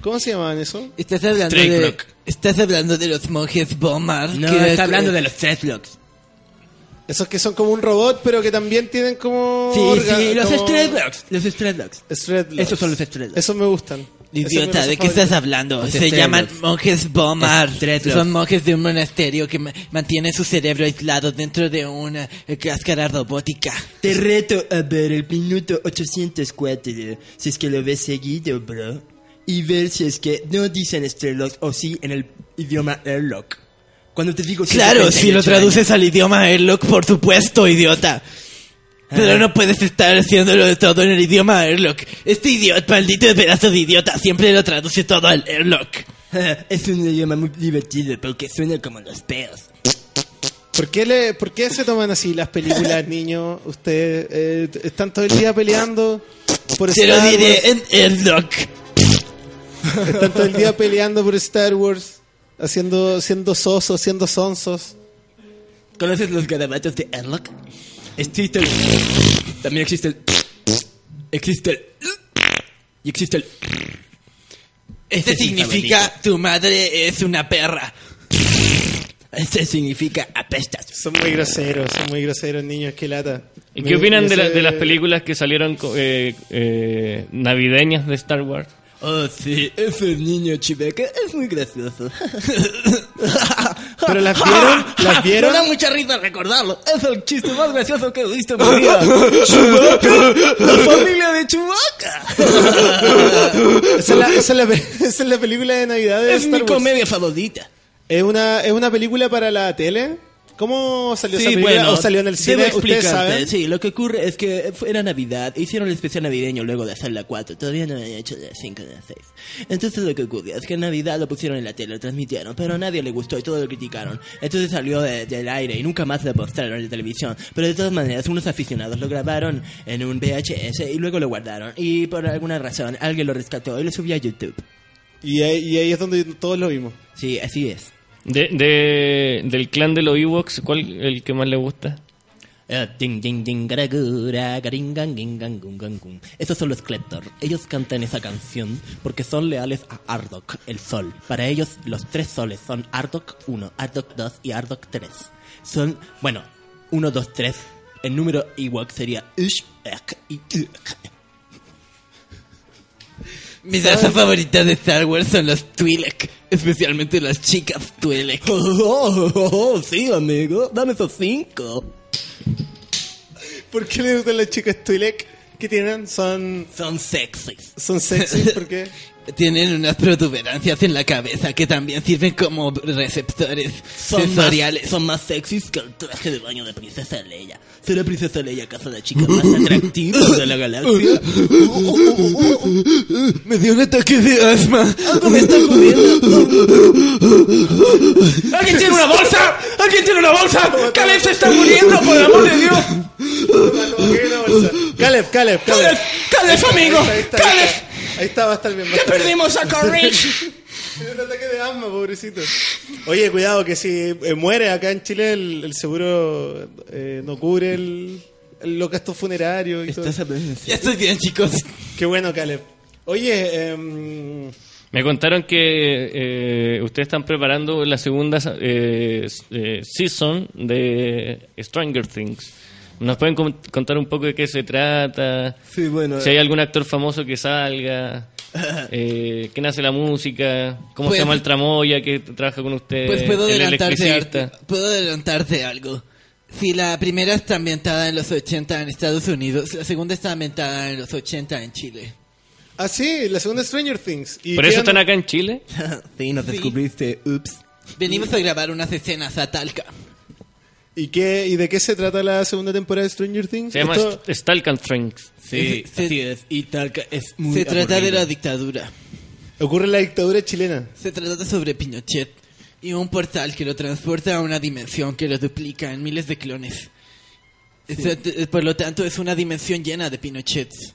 ¿Cómo se llamaban eso? Estás hablando de estás hablando de los monjes Bomar. No, que- está hablando de los Treadlocks. Esos que son como un robot, pero que también tienen como... Sí, orga- sí, los como- Treadlocks. Los Treadlocks. Shredlocks. Esos son los Shredlocks. Esos me gustan. Idiota, ¿de qué estás hablando? Los Se llaman monjes Bomar. Son monjes de un monasterio que ma- mantienen su cerebro aislado dentro de una eh, cáscara robótica. Te reto a ver el minuto 804, si es que lo ves seguido, bro. Y ver si es que no dicen Strelocks o sí en el idioma Airlock. Cuando te digo... Claro, si lo 138 traduces al idioma Airlock, por supuesto, idiota. Pero no puedes estar haciéndolo de todo en el idioma Airlock. Este idiota, maldito pedazo de idiota, siempre lo traduce todo al Airlock. años. (laughs) Es un idioma muy divertido porque suena como los peos. ¿Por qué, le, ¿Por qué se toman así las películas, (laughs) niños? Ustedes eh, están todo el día peleando por Te lo Star diré Wars. en Airlock. Están todo el día (laughs) peleando por Star Wars, haciendo, siendo sosos, siendo sonsos. ¿Conoces los garabatos de Airlock? Existe el... También existe el... Existe el... Y existe el... Este Ese es mi significa tu madre es una perra. Este significa apestas. Son muy groseros, son muy groseros, niños, qué lata. ¿Y Me- qué opinan de, la- de las películas que salieron eh, eh, navideñas de Star Wars? Oh, sí, ese niño chiveca es muy gracioso. (laughs) ¿Pero las (laughs) vieron? ¿Las vieron? Me da mucha risa recordarlo. Es el chiste más gracioso que he visto en mi vida. ¡Chewbacca! ¡La familia de Chewbacca! (laughs) Esa es, la, esa es la pe- esa es la película de Navidad de Es Star mi Wars. comedia favorita. Es una, es una película para la tele ¿Cómo salió Sí, esa película? bueno, ¿O salió en el cine? ¿Ustedes saben? Sí, lo que ocurre es que era Navidad, hicieron el especial navideño luego de hacer la 4, todavía no habían hecho la 5 ni la 6. Entonces lo que ocurrió es que en Navidad lo pusieron en la tele, lo transmitieron, pero a nadie le gustó y todo lo criticaron. Entonces salió de- del aire y nunca más lo mostraron en la televisión. Pero de todas maneras, unos aficionados lo grabaron en un VHS y luego lo guardaron. Y por alguna razón alguien lo rescató y lo subió a YouTube. Y ahí, y ahí es donde todos lo vimos. Sí, así es. De, de- del clan de los Ewoks, ¿cuál el que más le gusta? Esos son los Kleptor. Ellos cantan esa canción porque son leales a Ardok, el sol. Para ellos, los tres soles son Ardok 1, Ardok 2 y Ardok 3. Son, bueno, 1, 2, 3. El número Ewok sería Ush, Ek y Uk. Mi raza favorita de Star Wars son los Twi'lek, especialmente las chicas Twi'lek. Oh, oh, oh, oh, sí, amigo, dame esos cinco. ¿Por qué le gustan las chicas Twi'lek? ¿Qué tienen? Son, Son sexys. son sexy, ¿por qué? (laughs) Tienen unas protuberancias en la cabeza que también sirven como receptores Son sensoriales. más, son más sexys que el traje de baño de Princesa Leia. ¿Será Princesa Leia acaso la chica más atractiva de la galaxia? Me dio un ataque de asma. Algo me está ocurriendo. ¡Alguien tiene una bolsa! ¡Alguien tiene una bolsa! ¡Caleb se está muriendo, por el amor de Dios! Caleb, Caleb, Caleb. ¡Caleb! ¡Caleb, amigo! ¡Caleb! Ahí está, va a estar bien. va a ¡Que estar bien. perdimos a! Tiene (laughs) un ataque de asma, pobrecito. Oye, cuidado, que si eh, muere acá en Chile, el, el seguro eh, no cubre el, el- los gastos funerarios y todo. Estás hablando Ya estoy bien, chicos. Qué bueno, Caleb. Oye, em, Me contaron que eh, ustedes están preparando la segunda eh, eh, season de Stranger Things. ¿Nos pueden contar un poco de qué se trata? Sí, bueno. Si hay algún actor famoso que salga, (laughs) eh, quién hace la música, cómo Pues- se llama el tramoya que trabaja con usted, Pues puedo el adelantarte, puedo adelantarte algo. Si la primera está ambientada en los 80 en Estados Unidos, la segunda está ambientada en los 80 en Chile. ah, sí, la segunda Stranger Things. ¿Y ¿Por eso están acá en Chile? (laughs) sí, nos descubriste. Ups. Venimos a grabar unas escenas a Talca. ¿Y, qué, ¿Y de qué se trata la segunda temporada de Stranger Things? Se llama Esto- St- Stalkenstrings. Sí, Se- así es. Y Talca es muy Se trata de aburrido. la dictadura. ocurre en la dictadura chilena. Se trata sobre Pinochet y un portal que lo transporta a una dimensión que lo duplica en miles de clones. Es- Por lo tanto, es una dimensión llena de Pinochets.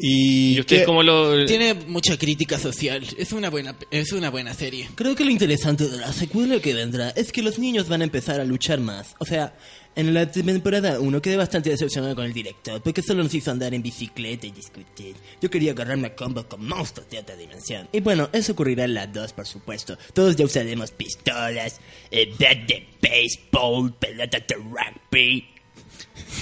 ¿Y, ¿Y usted cómo lo...? Tiene mucha crítica social. Es una buena, es una buena serie. Creo que lo interesante de la secuela que vendrá es que los niños van a empezar a luchar más. O sea, en la temporada 1 quedé bastante decepcionado con el director porque solo nos hizo andar en bicicleta y discutir. Yo quería agarrarme a combo con monstruos de otra dimensión. Y bueno, eso ocurrirá en la 2, por supuesto. Todos ya usaremos pistolas, eh, bat de béisbol, pelotas de rugby.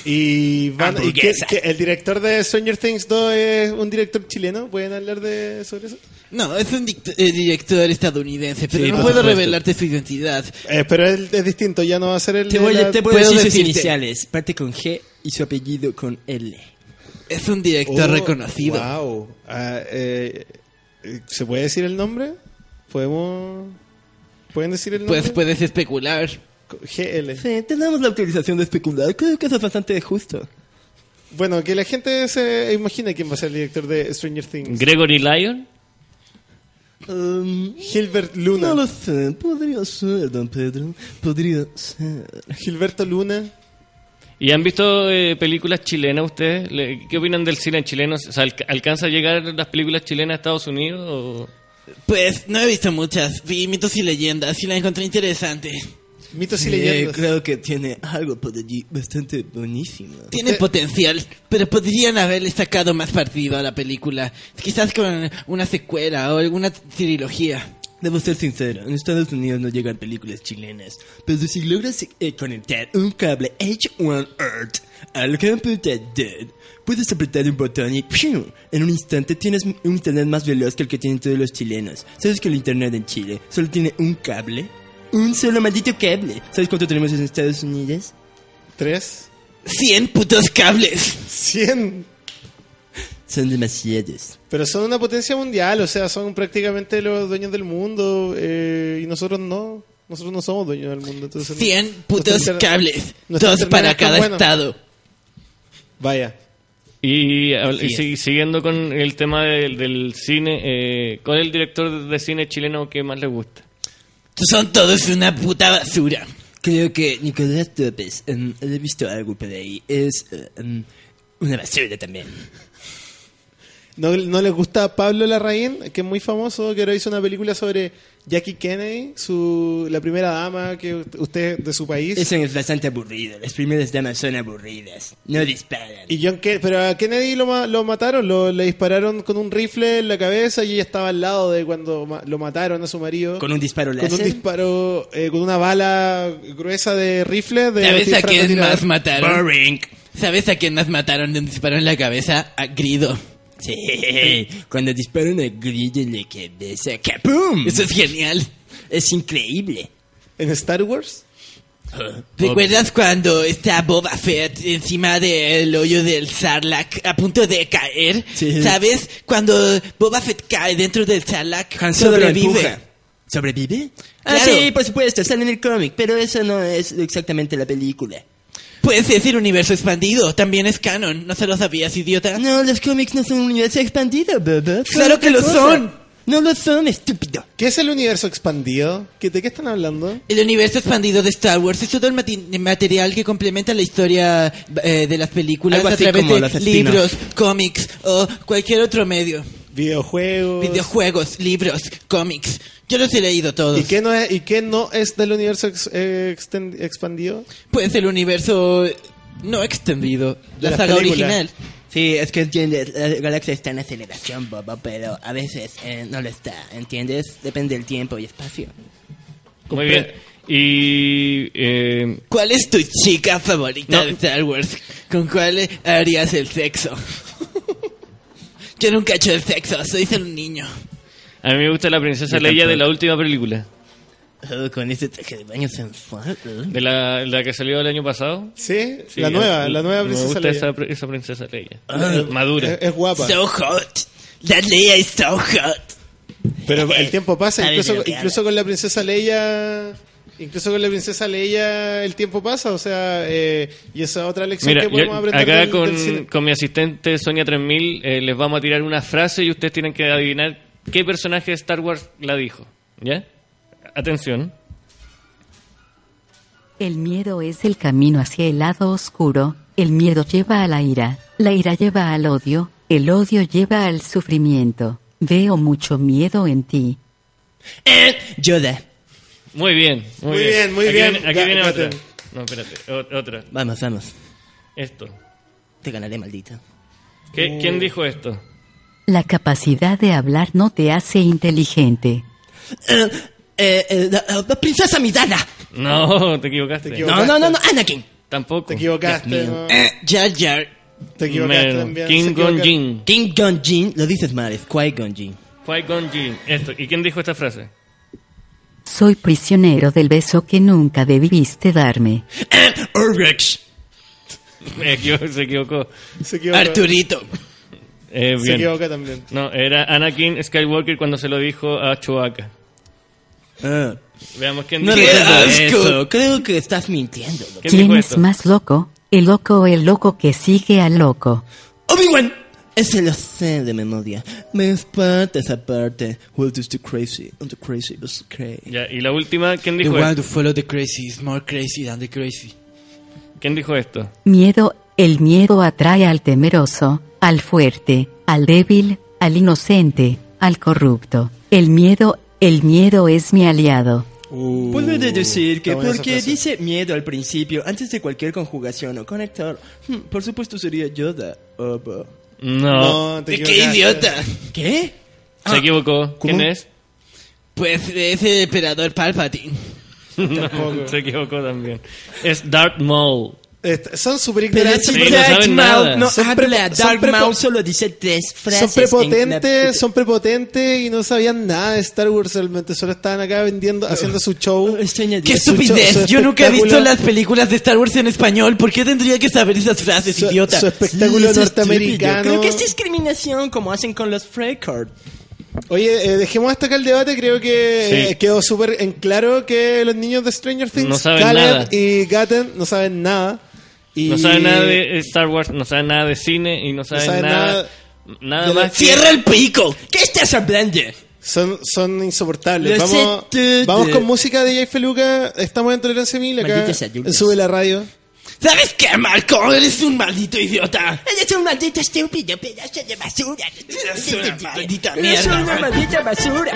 ¿Y, van- y qué- Hamburguesas. qué- el director de Stranger Things 2 es un director chileno? ¿Pueden hablar de sobre eso? No, es un eh, director estadounidense, pero Sí, no puedo supuesto. revelarte su identidad. Eh, pero es, es distinto, ya no va a ser el Te voy, la- a, te voy a puedo decir sus decirte. iniciales. Parte con G y su apellido con L. Es un director Oh, reconocido. Wow. Ah, eh, eh, ¿Se puede decir el nombre? ¿Podemos...? ¿Pueden decir el nombre? Pues puedes especular. GL. Sí, tenemos la autorización de especular. Creo que eso es bastante justo. Bueno, que la gente se imagine quién va a ser el director de Stranger Things. Gregory Lyon. Um, Gilbert Luna. no lo sé, podría ser, don Pedro. Podría ser. Gilberto Luna. ¿Y han visto eh, películas chilenas ustedes? ¿Qué opinan del cine chileno? O sea, ¿alca- ¿Alcanza a llegar las películas chilenas a Estados Unidos? O... Pues no he visto muchas. Vi mitos y leyendas y la encontré interesante. Mitos y leyendas. creo que tiene algo por allí bastante buenísimo. Tiene potencial, pero podrían haberle sacado más partido a la película. Quizás con una secuela o alguna trilogía. Debo ser sincero, en Estados Unidos no llegan películas chilenas, pero si logras eh, conectar un cable H1 Earth al computador, puedes apretar un botón y ¡pium! en un instante tienes un internet más veloz que el que tienen todos los chilenos. ¿Sabes que el internet en Chile solo tiene un cable? Un solo maldito cable. ¿Sabes cuánto tenemos en Estados Unidos? Tres. ¡Cien putos cables! Cien. Son demasiados. Pero son una potencia mundial, o sea, son prácticamente los dueños del mundo eh, y nosotros no. Nosotros no somos dueños del mundo. Entonces, 100 nuestro putos cables. Dos para cada bueno. estado. Vaya. Y, y si- siguiendo con el tema del, del cine, eh, ¿cuál es el director de cine chileno que más le gusta? Son todos una puta basura. Creo que Nicolás López, em, he visto algo por ahí, es em, una basura también. ¿No, ¿No les gusta Pablo Larraín, que es muy famoso, que ahora hizo una película sobre Jackie Kennedy, su, la primera dama que usted de su país? Eso es bastante aburrido, las primeras damas son aburridas, no disparan. Y John Ke- pero a Kennedy lo, ma- lo mataron, lo, le dispararon con un rifle en la cabeza y ella estaba al lado de cuando ma- lo mataron a su marido. ¿Con un disparo Con láser? un disparo, eh, con una bala gruesa de rifle. De ¿Sabes a quién más mataron? Boring. ¿Sabes a quién más mataron de un disparo en la cabeza? A Grido. Sí, cuando disparan a Grillo en la cabeza, ¡capum! Eso es genial. Es increíble. ¿En Star Wars? ¿Recuerdas cuando está Boba Fett encima del hoyo del Sarlacc a punto de caer? Sí. ¿Sabes? Cuando Boba Fett cae dentro del Sarlacc, Han sobrevive. ¿Sobrevive? Ah, Claro. sí, por supuesto, sale en el cómic, pero eso no es exactamente la película. Puedes decir universo expandido, también es canon. ¿No se lo sabías, idiota? No, los cómics no son un universo expandido, Bobo. ¡Claro que lo son! No lo son, estúpido. ¿Qué es el universo expandido? ¿Qué- ¿De qué están hablando? El universo expandido de Star Wars es todo el mati- material que complementa la historia eh, de las películas Algo a así través como de libros, cómics o cualquier otro medio. Videojuegos. Videojuegos, libros, cómics. Yo los he leído todos. ¿Y qué no es, y qué no es del universo ex- eh, exten- expandido? Pues el universo no extendido, la, la saga película. original. Sí, es que la galaxia está en aceleración, Bobo, pero a veces eh, no lo está, ¿entiendes? Depende del tiempo y espacio. Muy bien. Y eh, ¿Cuál es tu chica favorita No. de Star Wars? ¿Con cuál harías el sexo? Yo nunca he hecho el sexo, soy solo un niño. a mí me gusta la princesa Leia de la última película. Oh, con ese traje de baño sensual. ¿eh? De la, la que salió el año pasado. ¿Sí? Sí, la nueva, la nueva Me princesa gusta Leia. esa, esa princesa Leia. Eh, Madura. Es, es guapa. So hot. That Leia is so hot. Pero el tiempo pasa, incluso con la princesa Leia, incluso con la princesa Leia el tiempo pasa, o sea, eh, y esa otra lección Mira, que podemos yo aprender acá del- con, del cine. con mi asistente Sonia 3000 eh, les vamos a tirar una frase y ustedes tienen que adivinar qué personaje de Star Wars la dijo. ¿Ya? Atención. El miedo es el camino hacia el lado oscuro, el miedo lleva a la ira, la ira lleva al odio, el odio lleva al sufrimiento. Veo mucho miedo en ti. Eh, Yoda. Muy bien, muy, Muy bien, muy Aquí bien. Viene, aquí viene otra. No, espérate, o- otra. Vamos, vamos. Esto. Te ganaré, maldito. ¿Qué- Oh. ¿Quién dijo esto? La capacidad de hablar no te hace inteligente. Eh, eh, eh, la, la princesa Midana. No, te equivocaste. Te equivocaste. No, no, no, no, Anakin. Tampoco. Te equivocaste. ¿no? Eh, Jar Jar. te equivocaste también. King Gon. Jin. King Gon Jin, lo dices mal, es Qui-Gon Jin. Qui-Gon Jinn. Esto. ¿Y quién dijo esta frase? Soy prisionero del beso que nunca debiste darme. Urrex. Me equivo- se equivocó. Se equivoca. Arturito. Eh, Se equivoca también. No, era Anakin Skywalker cuando se lo dijo a Chewbacca. Ah, Veamos quién no dijo eso. Creo que estás mintiendo. ¿Quién ¿Quién dijo es más loco? ¿El loco o el loco que sigue al loco? Obi-Wan. Ese lo sé de memoria. Me espanta esa parte. Well, is too crazy. And the crazy is crazy. Ya, y la última, ¿quién The dijo one esto? to follow the crazy is more crazy than the crazy. ¿Quién dijo esto? Miedo, el miedo atrae al temeroso, al fuerte, al débil, al inocente, al corrupto. El miedo, el miedo es mi aliado. Uh, Puedo deducir que porque dice miedo al principio, antes de cualquier conjugación o conector, hmm, por supuesto sería Yoda. Oh, bo. No. No, te ¿De qué idiota? ¿Qué? Se equivocó. ¿Quién ¿Cómo? es? Pues es el emperador Palpatine. No, (laughs) se equivocó también. Es Darth Maul. Est- son súper Pero ignorantes. si Sí, no nada. no Son habla, son prepo- Maul solo dice tres frases. Son prepotentes, la- son prepotentes y no sabían nada de Star Wars realmente. Solo estaban acá vendiendo, haciendo su show. (laughs) ¡Qué estupidez! su Yo nunca he visto las películas de Star Wars en español. ¿Por qué tendría que saber esas frases, Su, idiota? su espectáculo Sí, norteamericano. estúpido. Creo que es discriminación como hacen con los Freycard. Oye, eh, dejemos hasta acá el debate. Creo que Sí. eh, quedó súper en claro que los niños de Stranger Things, No saben Caleb nada. y Gaten, no saben nada. Y No saben nada de Star Wars, no saben nada de cine y no saben, saben nada, nada, de la- más. que- ¡Cierra el pico! ¿Qué estás hablando? Son, son insoportables. Vamos, vamos con música de Jay Feluca. Estamos en Tolerancia Mil acá. Sube la radio. ¿Sabes qué, Marco? Eres un maldito idiota. Eres un maldito estúpido pedazo de basura. Eres una maldita Eres mierda. una maldita basura.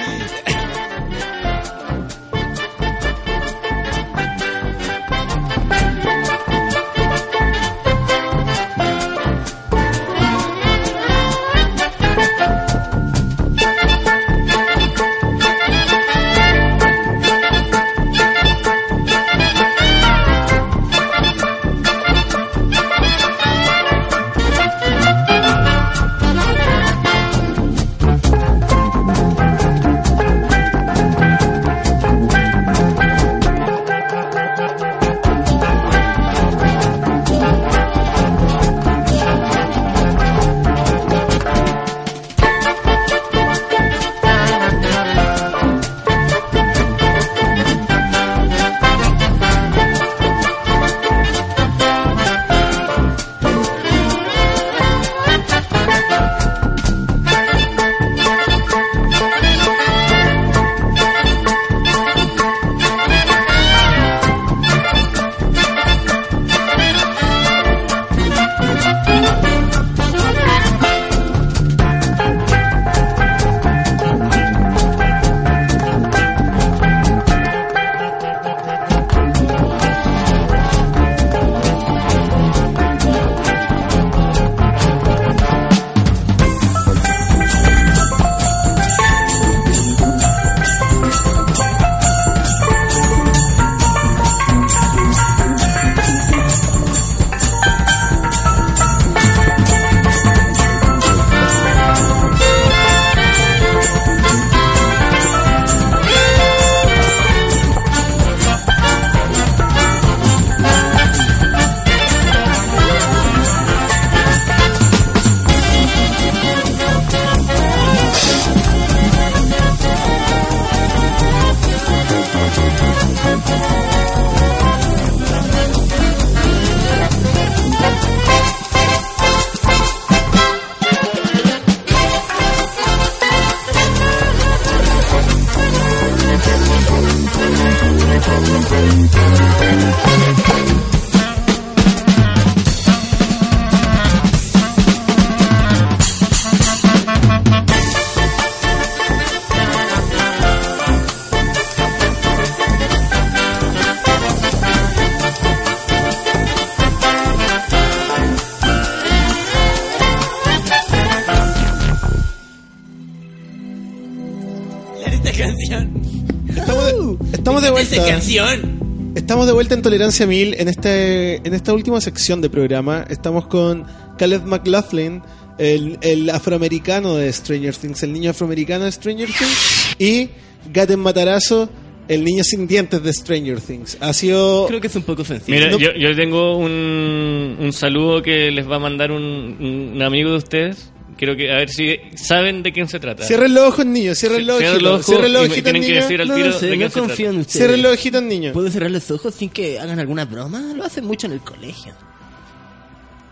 Estamos de vuelta en Tolerancia Mil en este en esta última sección de programa. Estamos con Caleb McLaughlin, el, el afroamericano de Stranger Things, el niño afroamericano de Stranger Things, y Gaten Matarazo, el niño sin dientes de Stranger Things. Ha sido Creo que es un poco sencillo. Mira, No- yo, yo tengo un, un saludo que les va a mandar un, un amigo de ustedes. Quiero que a ver si saben de quién se trata. Cierren los ojos, niños, cierren los Cierren ojitos, los ojos cierren los ojitos, tienen que niños. decir al No tiro de no quién se confío trata. Cierren los ojitos, niños. ¿Puedo cerrar los ojos sin que hagan alguna broma? Lo hacen mucho en el colegio.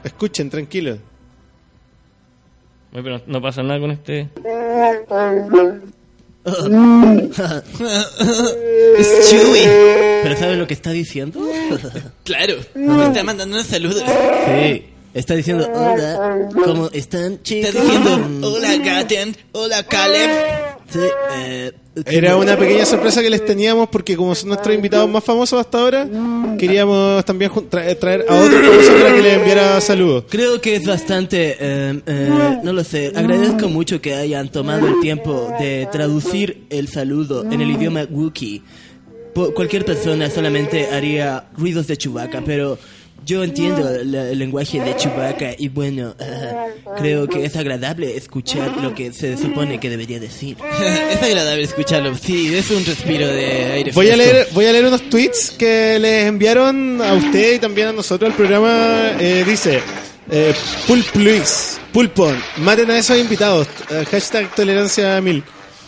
Escuchen, tranquilos. Oye, pero no pasa nada con este. (laughs) Es Chewie. ¿Pero sabes lo que está diciendo? Claro, (laughs) me está mandando un saludo. Sí. Está diciendo, hola, ¿cómo están, chicos? Está diciendo, hola Gaten, hola Caleb. Sí, eh, Era una pequeña sorpresa que les teníamos porque como son nuestros invitados más famosos hasta ahora, queríamos también tra- traer a otro famoso para que les enviara saludos. Creo que es bastante, eh, eh, no lo sé, agradezco mucho que hayan tomado el tiempo de traducir el saludo en el idioma Wookiee. Cualquier persona solamente haría ruidos de Chewbacca, pero yo entiendo la- el lenguaje de Chewbacca y bueno, eh, (laughs) creo que es agradable escuchar lo que se supone que debería decir. (laughs) es agradable escucharlo. Sí, es un respiro de aire Voy a leer, voy a leer unos tweets que les enviaron a usted y también a nosotros al programa. Eh, dice, eh, Pulp Luis, Pulpon, maten a esos invitados. Eh, hashtag tolerancia mil.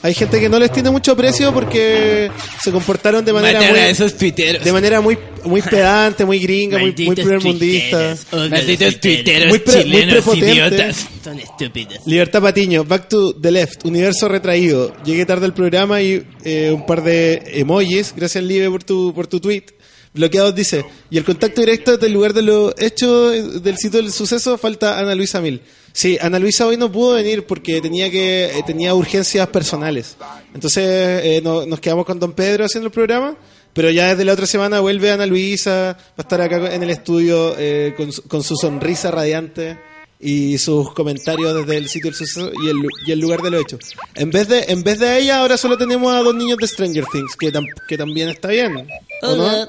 Hay gente que no les tiene mucho aprecio porque se comportaron de manera muy, a esos tuiteros. de manera muy, muy pedante, muy gringa, muy, muy tuiteros. Malditos tuiteros Muy pre- chilenos idiotas. Son estúpidos. Libertad Patiño, Back to the Left, Universo Retraído. Llegué tarde al programa y eh, un par de emojis. Gracias, Live, por tu, por tu tweet. Bloqueados dice, y el contacto directo del lugar de los hechos eh, del sitio del suceso falta Ana Luisa Mil. Sí, Ana Luisa hoy no pudo venir porque tenía que eh, tenía urgencias personales. Entonces eh, no- nos quedamos con Don Pedro haciendo el programa, pero ya desde la otra semana vuelve Ana Luisa, va a estar acá en el estudio eh, con, su- con su sonrisa radiante y sus comentarios desde el sitio del suceso y el, lu- y el lugar de los hechos. En vez de en vez de ella ahora solo tenemos a dos niños de Stranger Things, que, tam- que también está bien. ¿o no?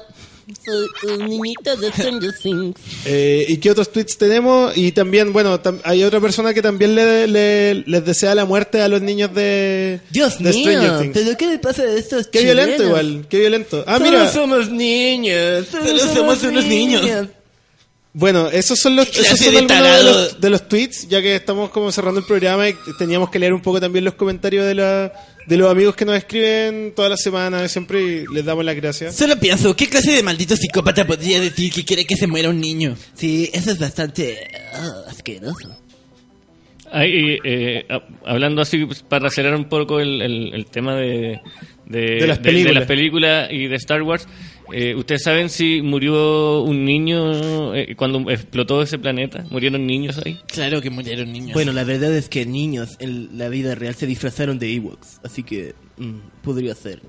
Soy un niñito de Stranger Things. Eh, ¿Y qué otros tweets tenemos? Y también, bueno, tam- hay otra persona que también le, le- les desea la muerte a los niños de, Dios de Stranger mío, Things. pero ¿qué le pasa a estos Qué chilenos? violento igual, qué violento. Ah, Solo mira, somos niños, solo, Solo somos unos niños. Bueno, esos son los, ¿Qué esos son de algunos de tarado? los, de los tweets, ya que estamos como cerrando el programa y teníamos que leer un poco también los comentarios de, la, de los amigos que nos escriben todas las semanas, siempre y les damos las gracias. Solo pienso, ¿qué clase de maldito psicópata podría decir que quiere que se muera un niño? Sí, eso es bastante ah, asqueroso. Ahí, eh, ha- hablando así, pues, para acelerar un poco el, el- el tema de, de, De las películas. las películas y de Star Wars, eh, ¿ustedes saben si murió un niño eh, cuando explotó ese planeta? ¿Murieron niños ahí? Claro que murieron niños. Bueno, la verdad es que niños en la vida real se disfrazaron de Ewoks, así que mm, podría ser.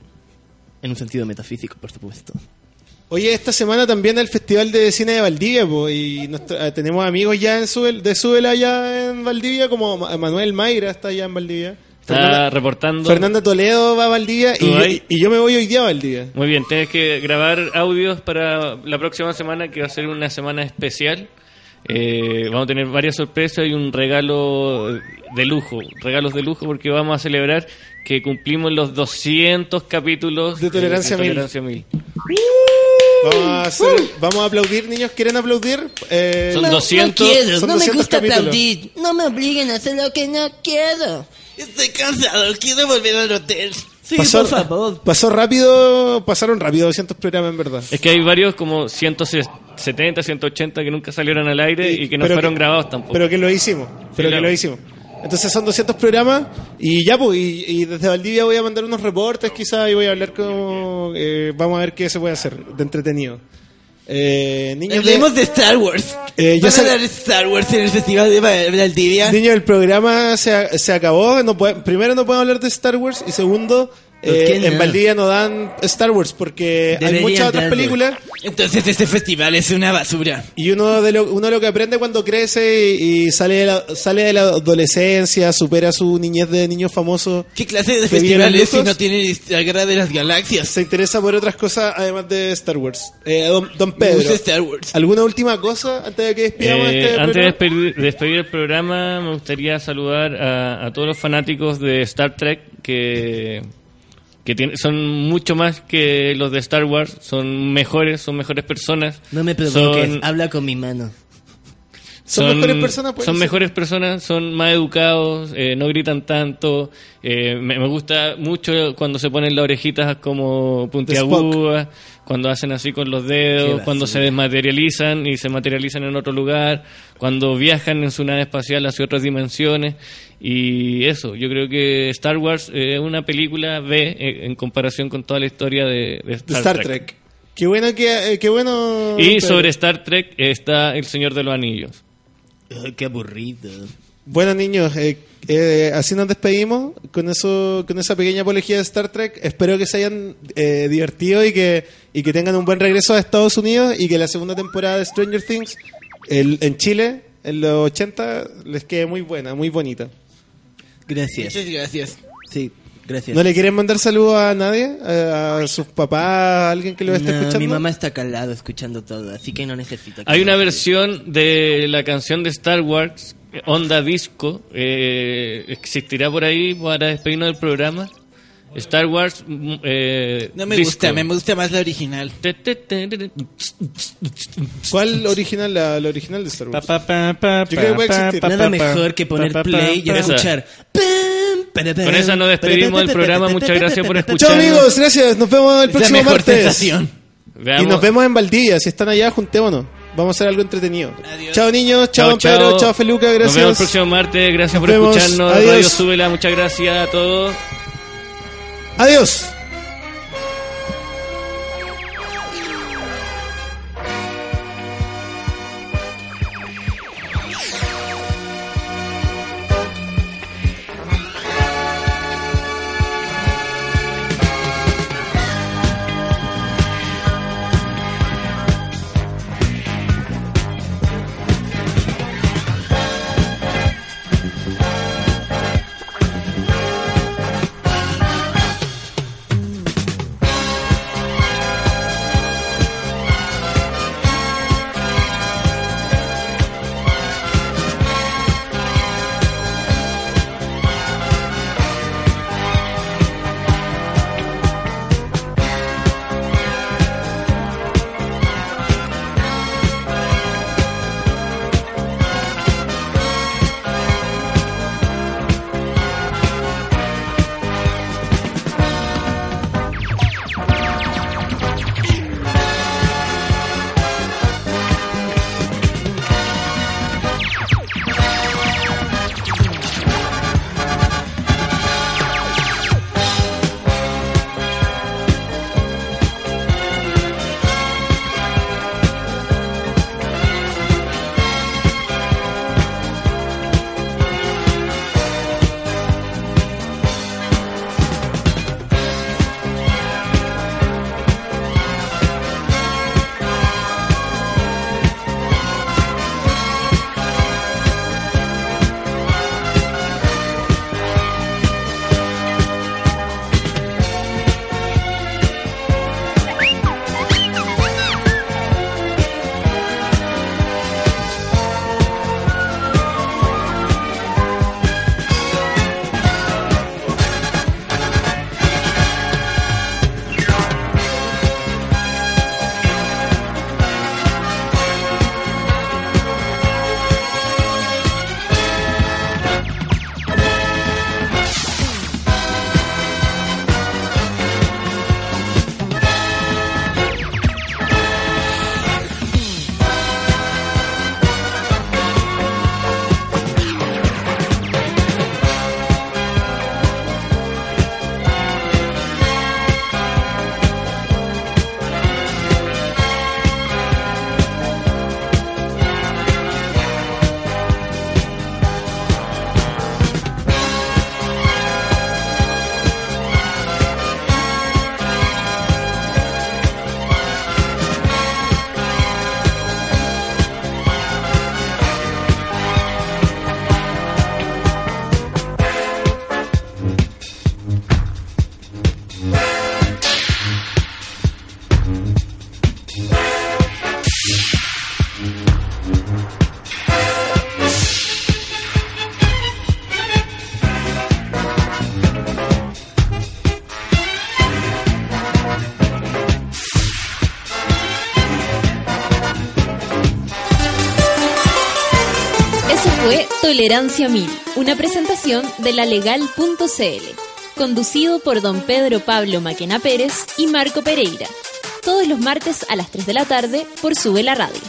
En un sentido metafísico, por supuesto. Oye, esta semana también el Festival de Cine de Valdivia, po, y nuestro- tenemos amigos ya en Subel, de Subel allá en Valdivia, como Ma- Manuel Mayra está allá en Valdivia. Está Fernanda, reportando. Fernanda Toledo va a Valdivia ¿Tú y, yo me voy hoy día a Valdivia. Muy bien, tienes que grabar audios para la próxima semana, que va a ser una semana especial. Eh, vamos a tener varias sorpresas y un regalo de lujo, regalos de lujo, porque vamos a celebrar que cumplimos los 200 capítulos De Tolerancia Mil. Tolerancia Mil. Vamos a, hacer- vamos a aplaudir, niños, ¿quieren aplaudir? Eh, Son no, 200, no quiero, son no me 200 gusta capítulos. aplaudir. No me obliguen a hacer lo que no quiero. Estoy cansado, quiero volver al hotel. Sí, pasó, por favor. pasó rápido, pasaron rápido 200 programas en verdad. Es que hay varios como 170, 180 que nunca salieron al aire y que no fueron que- grabados tampoco. Pero que lo hicimos, pero que claro. lo hicimos. Entonces son 200 programas y ya, pues, y, y desde Valdivia voy a mandar unos reportes quizás y voy a hablar con... eh, vamos a ver qué se puede hacer de entretenido. Eh, niños, de- Hablemos de Star Wars. Eh, ya ¿Van a sé- hablar de Star Wars en el Festival de Val- Valdivia? niños, el programa se, se acabó. No puede- primero no podemos hablar de Star Wars y segundo, eh, en Valdivia no dan Star Wars porque hay Deberían muchas otras darlo. películas Entonces este festival es una basura. y uno de lo, uno lo que aprende cuando crece y, y sale, de la, sale de la adolescencia, supera su niñez de niño famoso, ¿Qué clase de ¿Que viven festival es si no tiene la guerra de las galaxias? se interesa por otras cosas además de Star Wars. Eh, don, don Me Pedro, gusta Star Wars. ¿alguna última cosa antes de que despidamos Eh, este antes de despedir, de despedir el programa, me gustaría saludar a, a todos los fanáticos de Star Trek que, que tiene- son mucho más que los de Star Wars, son mejores, son mejores personas. No me provoques, Son- habla con mi mano. ¿Son mejores personas, pueden Son mejores personas, son más educados, eh, no gritan tanto. eh, me, me gusta mucho cuando se ponen las orejitas como puntiagudas, cuando hacen así con los dedos, cuando se desmaterializan y se materializan en otro lugar, cuando viajan en su nave espacial hacia otras dimensiones. Y eso, yo creo que Star Wars eh, es una película B eh, en comparación con toda la historia de, de Star, Trek. Qué bueno que, eh, qué bueno. Y Pedro. sobre Star Trek está El Señor de los Anillos. Ay, qué aburrido. Bueno, niños, eh, eh, así nos despedimos con eso, con esa pequeña apología de Star Trek. Espero que se hayan eh, divertido y que, y que tengan un buen regreso a Estados Unidos y que la segunda temporada de Stranger Things el- en Chile, en los 80, les quede muy buena, muy bonita. Gracias. Muchas gracias. Sí, gracias. ¿No le quieren mandar saludos a nadie? ¿A, a sus papás? ¿A alguien que lo esté No, escuchando? Mi mamá está calado escuchando todo, así que no necesito. que Hay una versión de la canción de Star Wars, Onda Disco, eh, existirá por ahí para despedirnos del programa. Star Wars. mm, eh, No me Disco. gusta, me gusta más la original. ¿Cuál original? La, la original de Star Wars. pa, pa, pa, Nada mejor que poner pa, pa, play y escuchar. Pam, Con esa nos despedimos del programa. Muchas gracias por Chao escucharnos. amigos, gracias. Nos vemos el próximo mejor martes. sensación. Y nos vemos en Valdivia. Si están allá, juntémonos. Vamos a hacer algo entretenido. Chao niños, chao, Chao, Pedro, chao. chao Feluca, Nos vemos el gracias. próximo martes. Gracias Nos por vemos. escucharnos. Adiós. Radio Súbela. Muchas gracias a todos. Adiós. Tolerancia Mil, una presentación de la legal.cl, conducido por don Pedro Pablo Maquena Pérez y Marco Pereira, todos los martes a las 3 de la tarde por Sube la Radio.